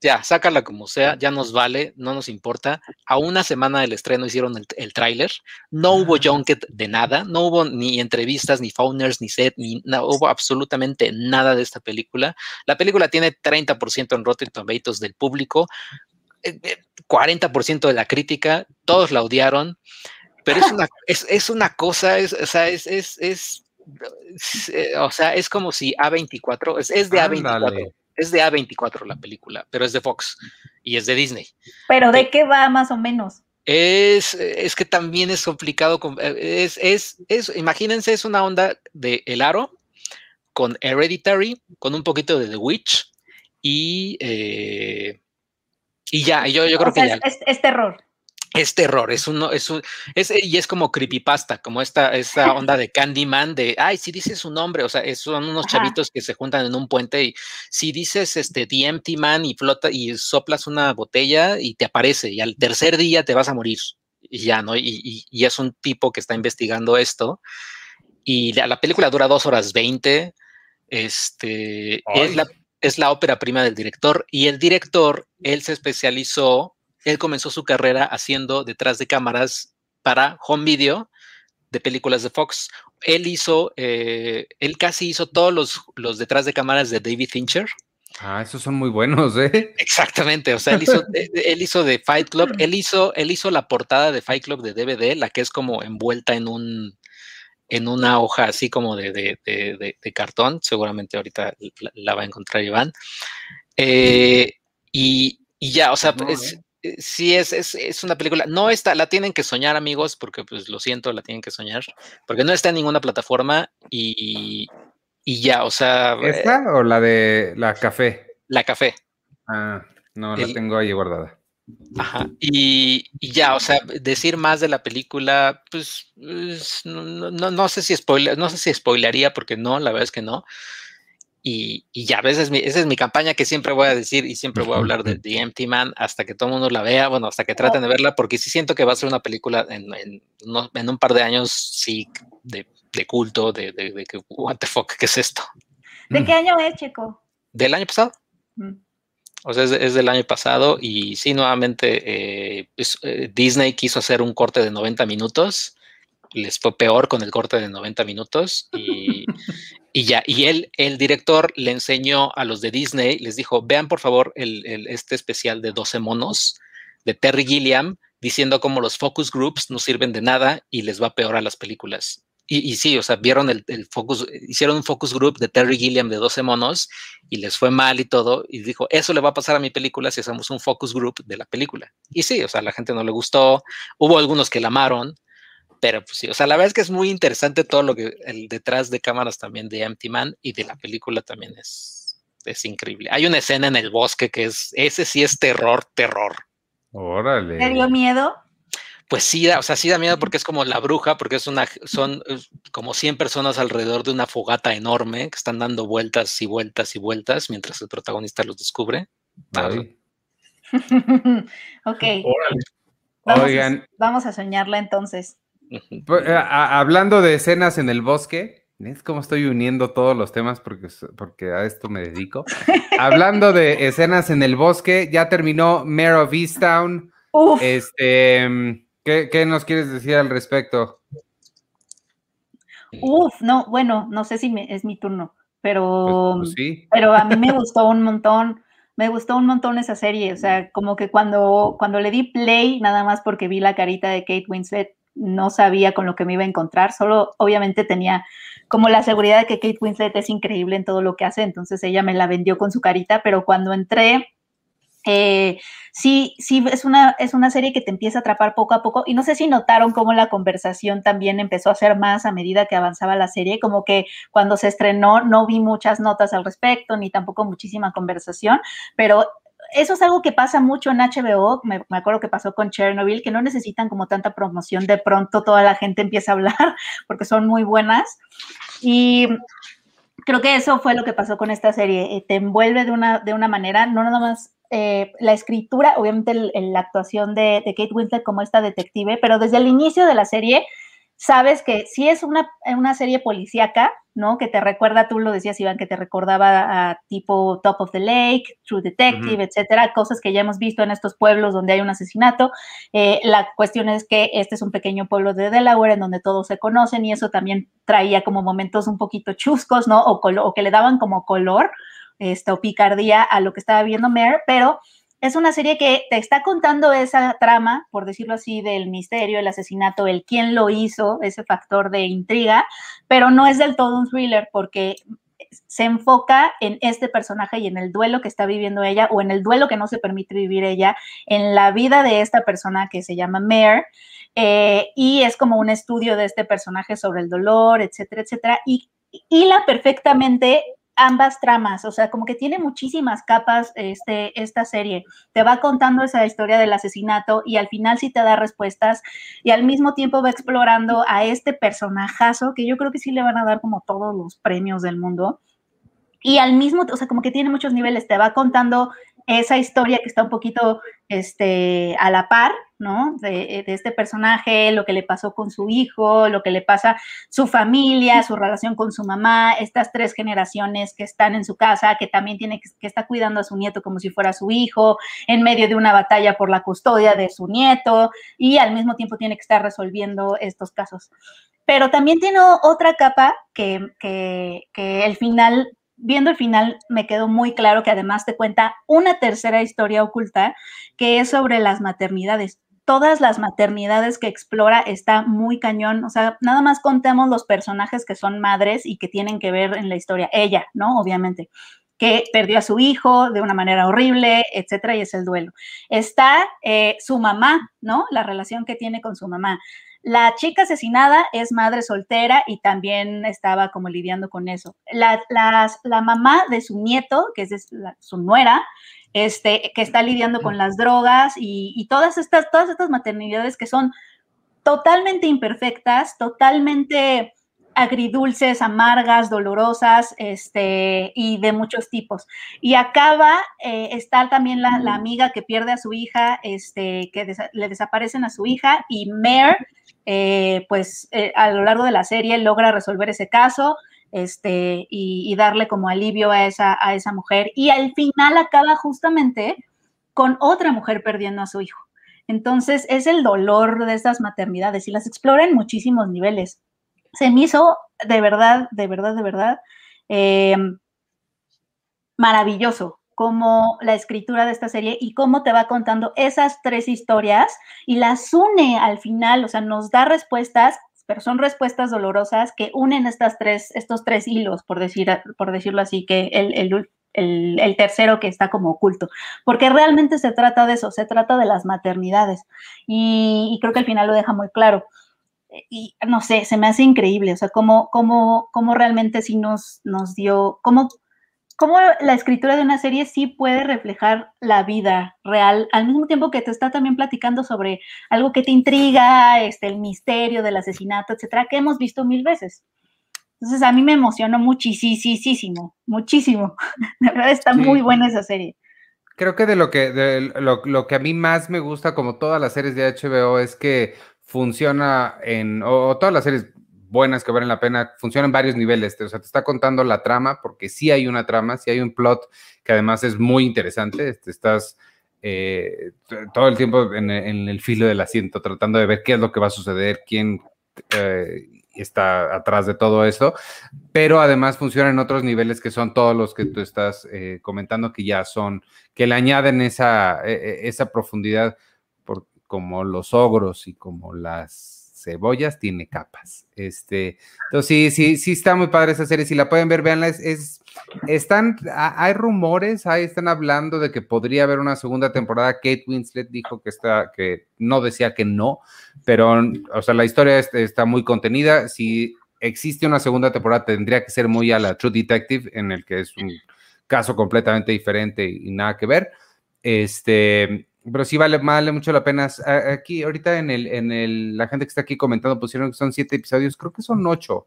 Ya, sácala como sea, ya nos vale, no nos importa. A una semana del estreno hicieron el, el tráiler, no hubo ah. junket de nada, no hubo ni entrevistas, ni founders, ni set, ni no hubo absolutamente nada de esta película. La película tiene 30% en Rotten Tomatoes del público, 40% eh, eh, de la crítica, todos la odiaron, pero es una, *laughs* es, una cosa, es, o sea, es, es, es, eh, o sea, es como si A24, es, es de A24 es de A24 la película, pero es de Fox y es de Disney. ¿Pero de qué va más o menos? Es, es que también es complicado. Eh, es, es, es, imagínense, es una onda de El Aro con Hereditary, con un poquito de The Witch y, eh, y ya, yo, yo creo que ya. es terror es terror, es uno, es un, es, y es como creepypasta, como esta, esta onda de Candyman de, ay, si dices su nombre, o sea, son unos chavitos que se juntan en un puente y si dices este The Empty Man y flota y soplas una botella y te aparece y al tercer día te vas a morir y ya, ¿no? Y, y, es un tipo que está investigando esto y la, la película dura dos horas veinte, este, es la, es la ópera prima del director y el director, él se especializó él comenzó su carrera haciendo detrás de cámaras para home video de películas de Fox. Él hizo, eh, él casi hizo todos los, los detrás de cámaras de David Fincher. Ah, esos son muy buenos, ¿eh? Exactamente, o sea, él hizo, *laughs* eh, él hizo de Fight Club, él hizo, él hizo la portada de Fight Club de DVD, la que es como envuelta en un, en una hoja así como de, de, de, cartón, seguramente ahorita la, va a encontrar Iván. Eh, y, y, ya, o sea, es, eh, sí, es, es, es, una película. No está, la tienen que soñar, amigos, porque pues lo siento, la tienen que soñar, porque no está en ninguna plataforma y, y ya, o sea. ¿Esta o la de la café? La café. Ah, no, la tengo ahí guardada. Ajá. Y, y, ya, o sea, decir más de la película, pues, pues no, no, no, sé si spoiler, no sé si spoilearía, porque no, la verdad es que no. Y, ya, esa es, mi, esa es mi campaña que siempre voy a decir y siempre voy a hablar de The Empty Man hasta que todo el mundo la vea, bueno, hasta que traten de verla, porque sí siento que va a ser una película en, en, un par de años, sí, de, de culto, de, de, que, what the fuck, ¿qué es esto? ¿De qué año es, Chico? Del año pasado. Mm. O sea, es, del año pasado y sí, nuevamente eh, eh, Disney quiso hacer un corte de 90 minutos les fue peor con el corte de 90 minutos y, ya, y él, el director le enseñó a los de Disney, les dijo, vean por favor el, este especial de 12 monos de Terry Gilliam diciendo cómo los focus groups no sirven de nada y les va peor a las películas. Y, sí, o sea, vieron el, el, focus, hicieron un focus group de Terry Gilliam de 12 monos y les fue mal y todo. Y dijo, eso le va a pasar a mi película si hacemos un focus group de la película. Y sí, o sea, la gente no le gustó. Hubo algunos que la amaron, Pero pues sí, o sea, la verdad es que es muy interesante todo lo que el detrás de cámaras también de Empty Man y de la película también es, es increíble. Hay una escena en el bosque que es, ese sí es terror, terror. Órale. ¿Te dio miedo? Pues sí, da, o sea, sí da miedo porque es como la bruja, porque es una, son como 100 personas alrededor de una fogata enorme que están dando vueltas y vueltas y vueltas mientras el protagonista los descubre. *laughs* ok. Vamos, Oigan. A, vamos a soñarla entonces. Pues, eh, hablando de escenas en el bosque, es como estoy uniendo todos los temas porque, porque a esto me dedico. hablando de escenas en el bosque, ya terminó Mayor of Easttown. Este, ¿qué, nos quieres decir al respecto? Uf, no, bueno, no sé si es mi turno, pero, pues, pues pero a mí me gustó un montón me gustó un montón esa serie, o sea, como que cuando, cuando le di play, nada más porque vi la carita de Kate Winslet, no sabía con lo que me iba a encontrar, solo obviamente tenía como la seguridad de que Kate Winslet es increíble en todo lo que hace, entonces ella me la vendió con su carita, pero cuando entré eh, sí, sí, es una, es una serie que te empieza a atrapar poco a poco y no sé si notaron cómo la conversación también empezó a ser más a medida que avanzaba la serie, como que cuando se estrenó no vi muchas notas al respecto ni tampoco muchísima conversación, pero eso es algo que pasa mucho en HBO, me, me, acuerdo que pasó con Chernobyl, que no necesitan como tanta promoción, de pronto toda la gente empieza a hablar *laughs* porque son muy buenas. Y creo que eso fue lo que pasó con esta serie, eh, te envuelve de una, de una manera, no nada más eh, la escritura, obviamente la actuación de, Kate Winslet como esta detective, pero desde el inicio de la serie sabes que si es una, una serie policíaca, ¿no? Que te recuerda, tú lo decías, Iván, que te recordaba a tipo Top of the Lake, True Detective, etcétera, cosas que ya hemos visto en estos pueblos donde hay un asesinato. Eh, la cuestión es que este es un pequeño pueblo de Delaware en donde todos se conocen y eso también traía como momentos un poquito chuscos, ¿no? O, o que le daban como color esta, o picardía a lo que estaba viendo Mare, pero es una serie que te está contando esa trama, por decirlo así, del misterio, el asesinato, el quién lo hizo, ese factor de intriga, pero no es del todo un thriller porque se enfoca en este personaje y en el duelo que está viviendo ella o en el duelo que no se permite vivir ella, en la vida de esta persona que se llama Mare. Eh, y es como un estudio de este personaje sobre el dolor, etcétera, etcétera, y hila perfectamente ambas tramas, o sea, como que tiene muchísimas capas este, esta serie. Te va contando esa historia del asesinato y al final sí te da respuestas y al mismo tiempo va explorando a este personajazo que yo creo que sí le van a dar como todos los premios del mundo. Y al mismo, o sea, como que tiene muchos niveles, te va contando esa historia que está un poquito este, a la par, ¿no? De, este personaje, lo que le pasó con su hijo, lo que le pasa su familia, su relación con su mamá, estas tres generaciones que están en su casa, que también tiene que, que está cuidando a su nieto como si fuera su hijo, en medio de una batalla por la custodia de su nieto y al mismo tiempo tiene que estar resolviendo estos casos. Pero también tiene otra capa que, que, que el final viendo el final me quedó muy claro que además te cuenta una tercera historia oculta que es sobre las maternidades. Todas las maternidades que explora está muy cañón, o sea, nada más contemos los personajes que son madres y que tienen que ver en la historia. Ella, ¿no? Obviamente que perdió a su hijo de una manera horrible, etcétera, y es el duelo. Está eh, su mamá, ¿no? La relación que tiene con su mamá. La chica asesinada es madre soltera y también estaba como lidiando con eso. La, la mamá de su nieto, que es su nuera, este, que está lidiando con las drogas y, todas, estas, todas estas maternidades que son totalmente imperfectas, totalmente agridulces, amargas, dolorosas, este, y de muchos tipos. Y acaba, eh, está también la, amiga que pierde a su hija, este, que le desaparecen a su hija, y Mare, eh, pues eh, a lo largo de la serie logra resolver ese caso este, y, darle como alivio a esa, a esa mujer. Y al final acaba justamente con otra mujer perdiendo a su hijo. Entonces es el dolor de estas maternidades y las explora en muchísimos niveles. Se me hizo de verdad, de verdad, de verdad eh, maravilloso como la escritura de esta serie y cómo te va contando esas tres historias y las une al final, o sea, nos da respuestas, pero son respuestas dolorosas que unen estas tres, estos tres hilos, por, decir, por decirlo así, que el, tercero que está como oculto, porque realmente se trata de eso, se trata de las maternidades y, creo que al final lo deja muy claro. y no sé, se me hace increíble, o sea, cómo, cómo, cómo realmente sí nos, nos dio, cómo, cómo la escritura de una serie sí puede reflejar la vida real, al mismo tiempo que te está también platicando sobre algo que te intriga, este, el misterio del asesinato, etcétera, que hemos visto mil veces. Entonces a mí me emocionó muchísimo, muchísimo. *laughs* De verdad está muy buena esa serie. Creo que de lo que de lo, que a mí más me gusta, como todas las series de HBO, es que funciona en, o, todas las series buenas que valen la pena, funcionan en varios niveles. O sea, te está contando la trama, porque sí hay una trama, sí hay un plot que además es muy interesante. Te estás eh, todo el tiempo en, el filo del asiento, tratando de ver qué es lo que va a suceder, quién eh, está atrás de todo eso, pero además funciona en otros niveles que son todos los que tú estás eh, comentando, que ya son, que le añaden esa, e, e, esa profundidad, como los ogros y como las cebollas, tiene capas. Este, entonces sí, sí, sí está muy padre esa serie. Si la pueden ver, véanla. Es, están, hay rumores, ahí están hablando de que podría haber una segunda temporada. Kate Winslet dijo que está, que no decía que no, pero, o sea, la historia está muy contenida. Si existe una segunda temporada, tendría que ser muy a la True Detective, en el que es un caso completamente diferente y nada que ver. Este, pero sí vale, vale mucho la pena. Aquí, ahorita en el, en el, la gente que está aquí comentando pusieron que son siete episodios, creo que son ocho.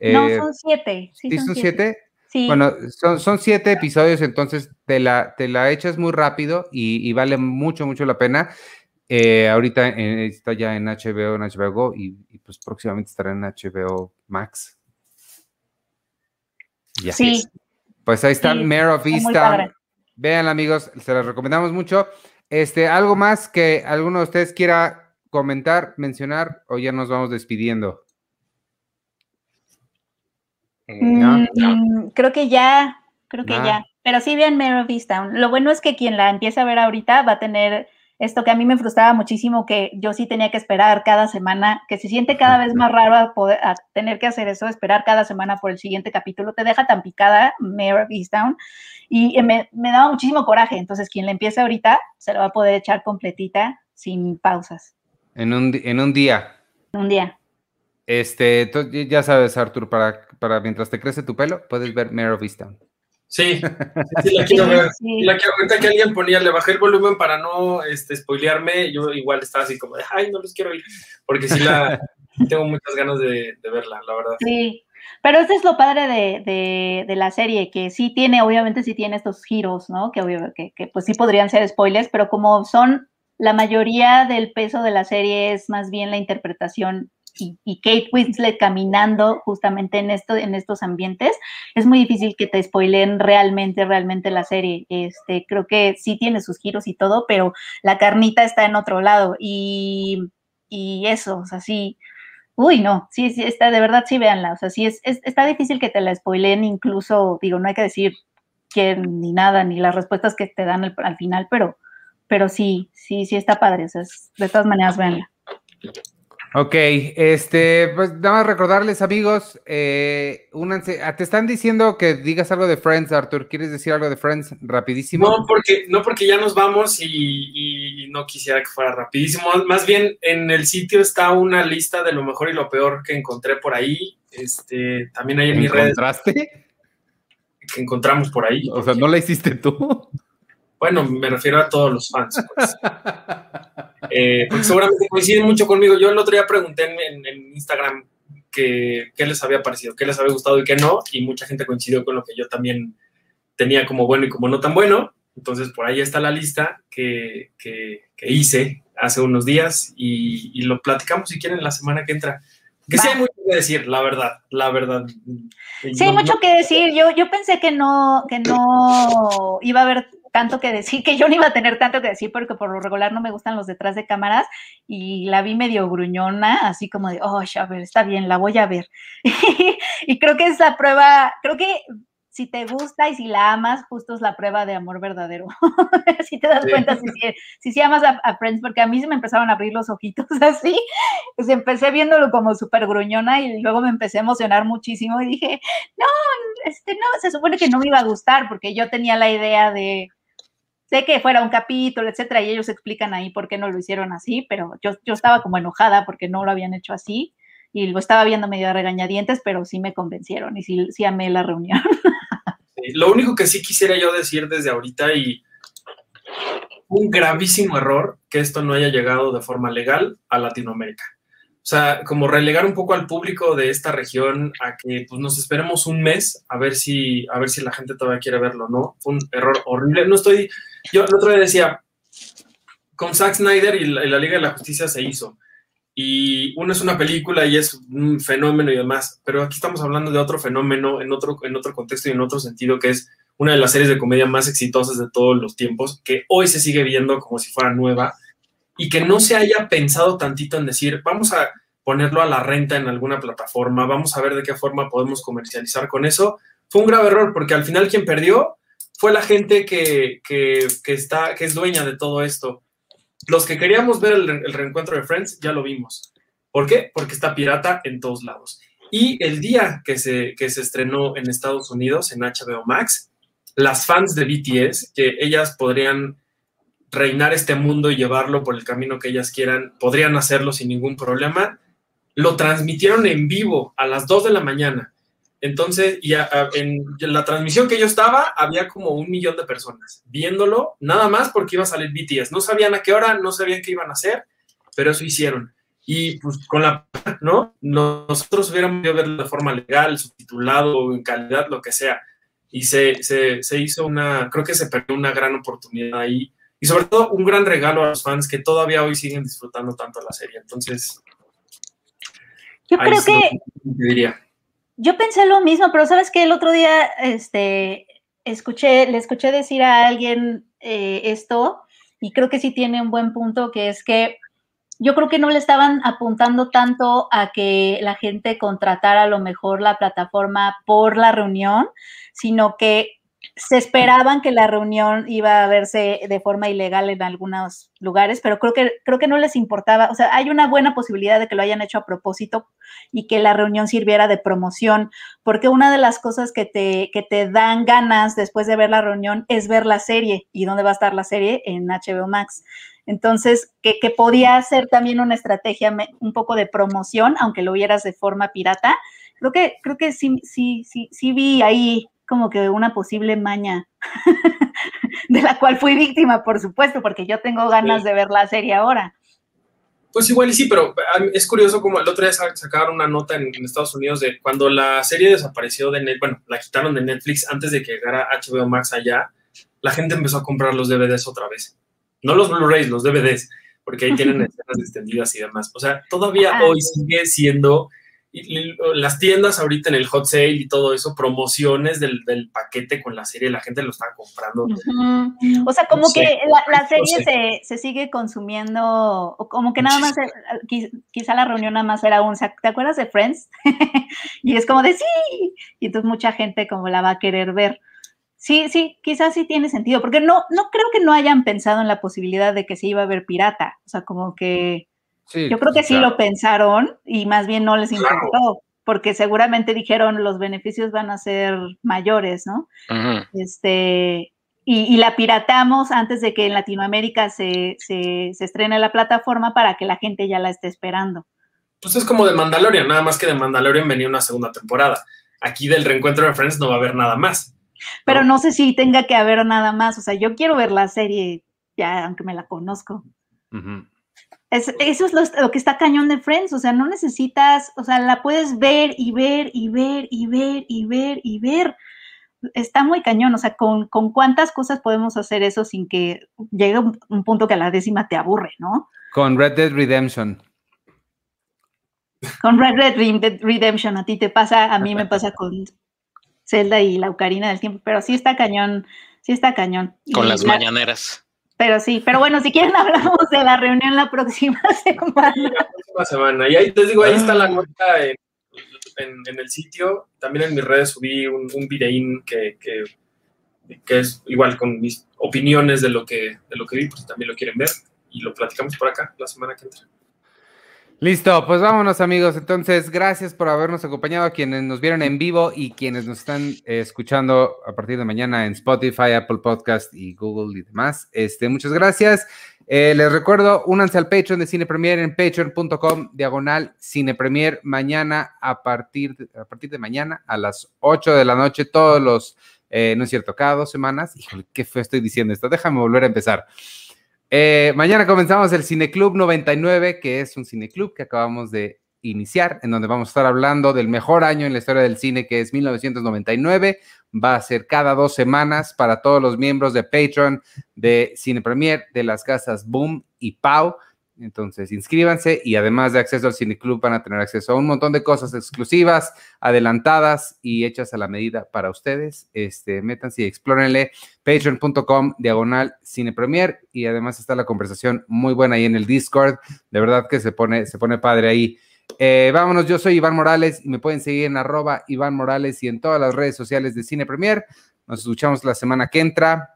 no, eh, son siete. Sí, son, siete. Sí. Bueno, son, son, siete episodios, entonces te la, te la echas muy rápido y, vale mucho, mucho la pena. Eh, ahorita está ya en HBO, en HBO Go y, pues próximamente estará en HBO Max. Ya sí. Pues ahí está Mare of Easttown. Vean amigos, se las recomendamos mucho. Este, ¿algo más que alguno de ustedes quiera comentar, mencionar o ya nos vamos despidiendo? Mm, creo que ya, creo que ya. Pero sí vean Mare of Easttown. Lo bueno es que quien la empieza a ver ahorita va a tener esto que a mí me frustraba muchísimo, que yo sí tenía que esperar cada semana, que se siente cada vez más raro poder, tener que hacer eso, esperar cada semana por el siguiente capítulo, te deja tan picada Mare of Easttown y eh, me, daba muchísimo coraje. Entonces, quien le empiece ahorita se lo va a poder echar completita sin pausas. En un, en un día. En un día. Este, ya sabes, Artur, para, para mientras te crece tu pelo, puedes ver Mare of Easttown. Sí, sí, la *laughs* quiero ver. La quiero, ahorita que alguien ponía, le bajé el volumen para no este, spoilearme, yo igual estaba así como de, ay, no los quiero ir, porque sí la *laughs* tengo muchas ganas de, de verla, la verdad. Sí, pero eso es lo padre de, de, la serie, que sí tiene, obviamente sí tiene estos giros, ¿no? Que, que, que, pues sí podrían ser spoilers, pero como son, la mayoría del peso de la serie es más bien la interpretación y, Kate Winslet caminando justamente en, esto, en estos ambientes, es muy difícil que te spoilen realmente, realmente la serie. Este, creo que sí tiene sus giros y todo, pero la carnita está en otro lado y, y eso, o sea, sí, Uy, no, sí, sí, está, de verdad sí véanla. O sea, sí es, está difícil que te la spoileen, incluso, digo, no hay que decir quién ni nada, ni las respuestas que te dan al, final, pero, pero sí, sí, sí está padre. O sea, de todas maneras, véanla. Ok, este, pues nada más recordarles, amigos, eh, únanse. Ah, te están diciendo que digas algo de Friends, Arthur. ¿Quieres decir algo de Friends rapidísimo? No, porque, no porque ya nos vamos y, no quisiera que fuera rapidísimo. Más bien, en el sitio está una lista de lo mejor y lo peor que encontré por ahí. Este, también hay en mi red. ¿Encontraste? Que encontramos por ahí. O sea, ¿no la hiciste tú? Bueno, me refiero a todos los fans. Pues. *laughs* Eh, porque seguramente coinciden mucho conmigo. Yo el otro día pregunté en, Instagram qué les había parecido, qué les había gustado y qué no, y mucha gente coincidió con lo que yo también tenía como bueno y como no tan bueno. Entonces, por ahí está la lista que, hice hace unos días y, lo platicamos si quieren la semana que entra. Que sí hay mucho que decir, la verdad, la verdad. Sí, hay mucho que decir. Yo, yo pensé que no, que no iba a haber tanto que decir, que yo no iba a tener tanto que decir porque por lo regular no me gustan los detrás de cámaras y la vi medio gruñona, así como de, oh, a ver, está bien, la voy a ver. *laughs* y creo que es la prueba, creo que si te gusta y si la amas, justo es la prueba de amor verdadero. *laughs* si te das cuenta si, si, amas a, Friends, porque a mí se me empezaron a abrir los ojitos *laughs* así, pues empecé viéndolo como súper gruñona y luego me empecé a emocionar muchísimo y dije, no, este no, se supone que no me iba a gustar porque yo tenía la idea de, sé que fuera un capítulo, etcétera, y ellos explican ahí por qué no lo hicieron así, pero yo, yo estaba como enojada porque no lo habían hecho así. y lo estaba viendo medio regañadientes, pero sí me convencieron y sí, sí amé la reunión. *laughs* Lo único que sí quisiera yo decir desde ahorita y un gravísimo error que esto no haya llegado de forma legal a Latinoamérica. O sea, como relegar un poco al público de esta región a que pues, nos esperemos un mes a ver si a ver si la gente todavía quiere verlo, ¿no? Fue un error horrible. No estoy, yo el otro día decía, con Zack Snyder y la, y la Liga de la Justicia se hizo. Y uno es una película y es un fenómeno y demás, pero aquí estamos hablando de otro fenómeno en otro, en otro contexto y en otro sentido, que es una de las series de comedia más exitosas de todos los tiempos, que hoy se sigue viendo como si fuera nueva y que no se haya pensado tantito en decir, vamos a ponerlo a la renta en alguna plataforma, vamos a ver de qué forma podemos comercializar con eso, fue un grave error porque al final quien perdió fue la gente que, que, está, que es dueña de todo esto. Los que queríamos ver el, el reencuentro de Friends ya lo vimos. ¿Por qué? Porque está pirata en todos lados. Y el día que se, que se estrenó en Estados Unidos, en HBO Max, las fans de BTS, que ellas podrían reinar este mundo y llevarlo por el camino que ellas quieran, podrían hacerlo sin ningún problema, lo transmitieron en vivo a las 2 de la mañana. Entonces, y en la transmisión que yo estaba, había como un millón de personas viéndolo, nada más porque iba a salir BTS. No sabían a qué hora, no sabían qué iban a hacer, pero eso hicieron. Y pues con la, ¿no? Nosotros hubiéramos podido verlo de forma legal, subtitulado, en calidad, lo que sea. Y se, se, se hizo una, creo que se perdió una gran oportunidad ahí. Y sobre todo un gran regalo a los fans que todavía hoy siguen disfrutando tanto la serie. Entonces, yo creo que... Diría. Yo pensé lo mismo, pero sabes que el otro día este, escuché, le escuché decir a alguien eh, esto y creo que sí tiene un buen punto, que es que yo creo que no le estaban apuntando tanto a que la gente contratara a lo mejor la plataforma por la reunión, sino que se esperaban que la reunión iba a verse de forma ilegal en algunos lugares, pero creo que, creo que no les importaba. O sea, hay una buena posibilidad de que lo hayan hecho a propósito y que la reunión sirviera de promoción, porque una de las cosas que te, que te dan ganas después de ver la reunión es ver la serie. ¿Y dónde va a estar la serie? En HBO Max. Entonces, que, que podía ser también una estrategia un poco de promoción, aunque lo vieras de forma pirata. Creo que, creo que sí, sí, sí, sí vi ahí como que una posible maña *laughs* de la cual fui víctima, por supuesto, porque yo tengo ganas sí. de ver la serie ahora. Pues igual y sí, pero es curioso como el otro día sacaron una nota en, en Estados Unidos de cuando la serie desapareció de Netflix, bueno, la quitaron de Netflix antes de que llegara HBO Max allá, la gente empezó a comprar los DVDs otra vez. No los Blu-rays, los DVDs, porque ahí tienen *laughs* escenas extendidas y demás. O sea, todavía ah, hoy sigue siendo las tiendas ahorita en el hot sale y todo eso, promociones del, del paquete con la serie, la gente lo está comprando. Uh -huh. O sea, como no que sé, la, la, serie no sé. se, se, sigue consumiendo, o como que nada más, quizá la reunión nada más era un, ¿te acuerdas de Friends? *laughs* y es como de sí, y entonces mucha gente como la va a querer ver. Sí, sí, quizás sí tiene sentido, porque no, no creo que no hayan pensado en la posibilidad de que se iba a ver pirata, o sea, como que Sí, Yo creo que sí claro. lo pensaron y más bien no les importó, claro. porque seguramente dijeron los beneficios van a ser mayores, ¿no? Uh -huh. Este, y, y, la piratamos antes de que en Latinoamérica se, se, se, estrene la plataforma para que la gente ya la esté esperando. Pues es como de Mandalorian, nada más que de Mandalorian venía una segunda temporada. Aquí del reencuentro de Friends no va a haber nada más. Pero no, no sé si tenga que haber nada más, o sea, yo quiero ver la serie ya, aunque me la conozco. Uh -huh. Es, eso es lo, lo, que está cañón de Friends, o sea, no necesitas, o sea, la puedes ver y ver y ver y ver y ver y ver. Está muy cañón, o sea, con, con cuántas cosas podemos hacer eso sin que llegue un, un, punto que a la décima te aburre, ¿no? Con Red Dead Redemption. Con Red Dead Redemption, a ti te pasa, a mí me pasa *laughs* con Zelda y la Ocarina del Tiempo, pero sí está cañón, sí está cañón. Con y las la, mañaneras. Pero sí, pero bueno, si quieren *laughs* hablamos de la reunión la próxima *laughs* semana. Sí, la próxima semana. Y ahí les digo, ahí está la nota en, en, en el sitio. También en mis redes subí un, un videín que, que, que, es igual con mis opiniones de lo que, de lo que vi, pues también lo quieren ver. Y lo platicamos por acá la semana que entra. Listo, pues vámonos amigos. Entonces, gracias por habernos acompañado quienes nos vieron en vivo y quienes nos están eh, escuchando a partir de mañana en Spotify, Apple Podcast y Google y demás. Este, muchas gracias. Eh, les recuerdo, únanse al Patreon de Cine Premier en patreon.com diagonal Cine Premier mañana a partir, de, a partir de mañana a las 8 de la noche, todos los, eh, no es cierto, cada dos semanas. Híjole, qué feo estoy diciendo esto. Déjame volver a empezar. Eh, mañana comenzamos el Cine Club 99, que es un cine club que acabamos de iniciar, en donde vamos a estar hablando del mejor año en la historia del cine, que es 1999. Va a ser cada dos semanas para todos los miembros de Patreon de Cine Premier, de las casas Boom y Pau. Entonces, inscríbanse y además de acceso al Cine Club van a tener acceso a un montón de cosas exclusivas, adelantadas y hechas a la medida para ustedes. Este, métanse y explórenle patreon.com diagonal Cine Premier y además está la conversación muy buena ahí en el Discord. De verdad que se pone, se pone padre ahí. Eh, vámonos, yo soy Iván Morales y me pueden seguir en arroba Iván Morales y en todas las redes sociales de Cine Premier. Nos escuchamos la semana que entra.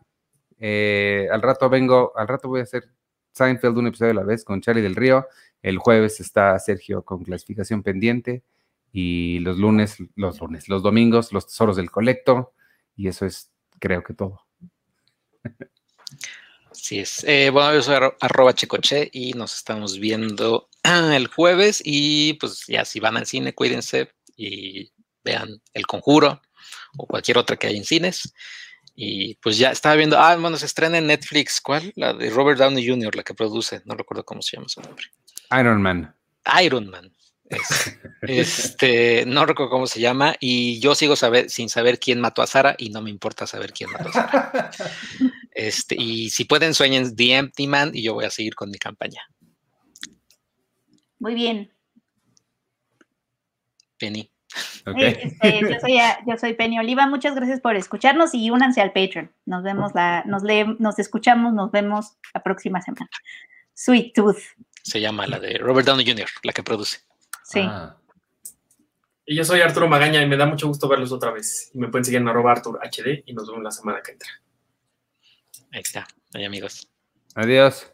Eh, al rato vengo, al rato voy a hacer Seinfeld un episodio a la vez con Charlie del Río. El jueves está Sergio con clasificación pendiente y los lunes, los lunes, los domingos, los tesoros del colecto. Y eso es, creo que todo. Así es. Eh, bueno, yo soy arroba checoche y nos estamos viendo *clears throat* el jueves y pues ya si van al cine, cuídense y vean El Conjuro o cualquier otra que hay en cines. Y pues ya estaba viendo, ah, bueno, se estrena en Netflix, ¿cuál? La de Robert Downey Jr., la que produce, no recuerdo cómo se llama su nombre. Iron Man. Iron Man. este, no recuerdo cómo se llama, y yo sigo saber, sin saber quién mató a Sara, y no me importa saber quién mató a Sara. *laughs* Este, y si pueden, sueñen The Empty Man, y yo voy a seguir con mi campaña. Muy bien. Penny. Este, yo, soy, Penny Oliva. Muchas gracias por escucharnos y únanse al Patreon. Nos vemos la, nos nos escuchamos, nos vemos la próxima semana. Sweet Tooth. Se llama la de Robert Downey Jr., la que produce. Sí. Ah. Y yo soy Arturo Magaña y me da mucho gusto verlos otra vez. Y me pueden seguir en arroba Artur HD y nos vemos la semana que entra. Ahí está. Ahí amigos. Adiós.